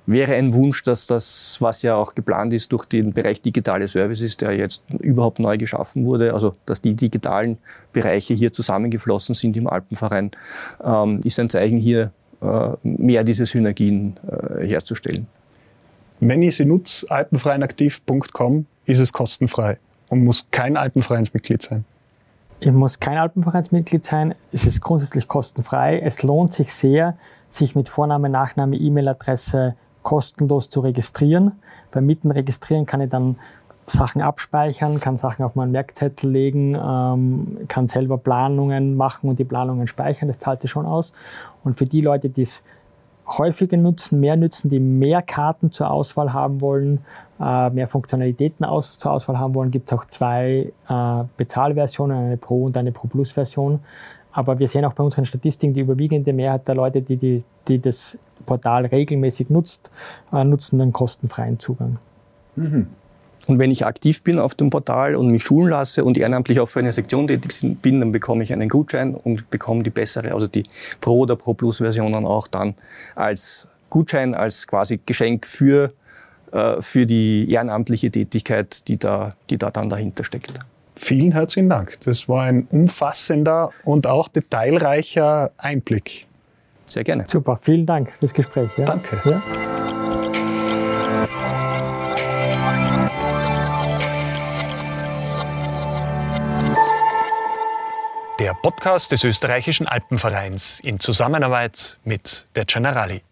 wäre ein Wunsch, dass das, was ja auch geplant ist durch den Bereich digitale Services, der jetzt überhaupt neu geschaffen wurde, also dass die digitalen Bereiche hier zusammengeflossen sind im Alpenverein, ähm, ist ein Zeichen hier, äh, mehr diese Synergien äh, herzustellen. Wenn ich sie nutze, alpenvereinaktiv.com, ist es kostenfrei und muss kein Alpenvereinsmitglied sein. Ich muss kein Alpenvereinsmitglied sein. Es ist grundsätzlich kostenfrei. Es lohnt sich sehr, sich mit Vorname, Nachname, E-Mail-Adresse kostenlos zu registrieren. Beim Mitten registrieren kann ich dann Sachen abspeichern, kann Sachen auf meinen Merkzettel legen, ähm, kann selber Planungen machen und die Planungen speichern. Das zahlt sich schon aus. Und für die Leute, die es häufiger nutzen, mehr nutzen, die mehr Karten zur Auswahl haben wollen, äh, mehr Funktionalitäten aus, zur Auswahl haben wollen, gibt es auch zwei äh, Bezahlversionen, eine Pro und eine Pro Plus Version. Aber wir sehen auch bei unseren Statistiken, die überwiegende Mehrheit der Leute, die, die, die das Portal regelmäßig nutzt, äh, nutzen den kostenfreien Zugang. Mhm. Und wenn ich aktiv bin auf dem Portal und mich schulen lasse und ehrenamtlich auch für eine Sektion tätig bin, dann bekomme ich einen Gutschein und bekomme die bessere, also die Pro- oder Pro-Plus-Versionen auch dann als Gutschein, als quasi Geschenk für, äh, für die ehrenamtliche Tätigkeit, die da, die da dann dahinter steckt. Vielen herzlichen Dank. Das war ein umfassender und auch detailreicher Einblick. Sehr gerne. Super, vielen Dank fürs Gespräch. Ja. Danke. Ja. Der Podcast des österreichischen Alpenvereins in Zusammenarbeit mit der Generali.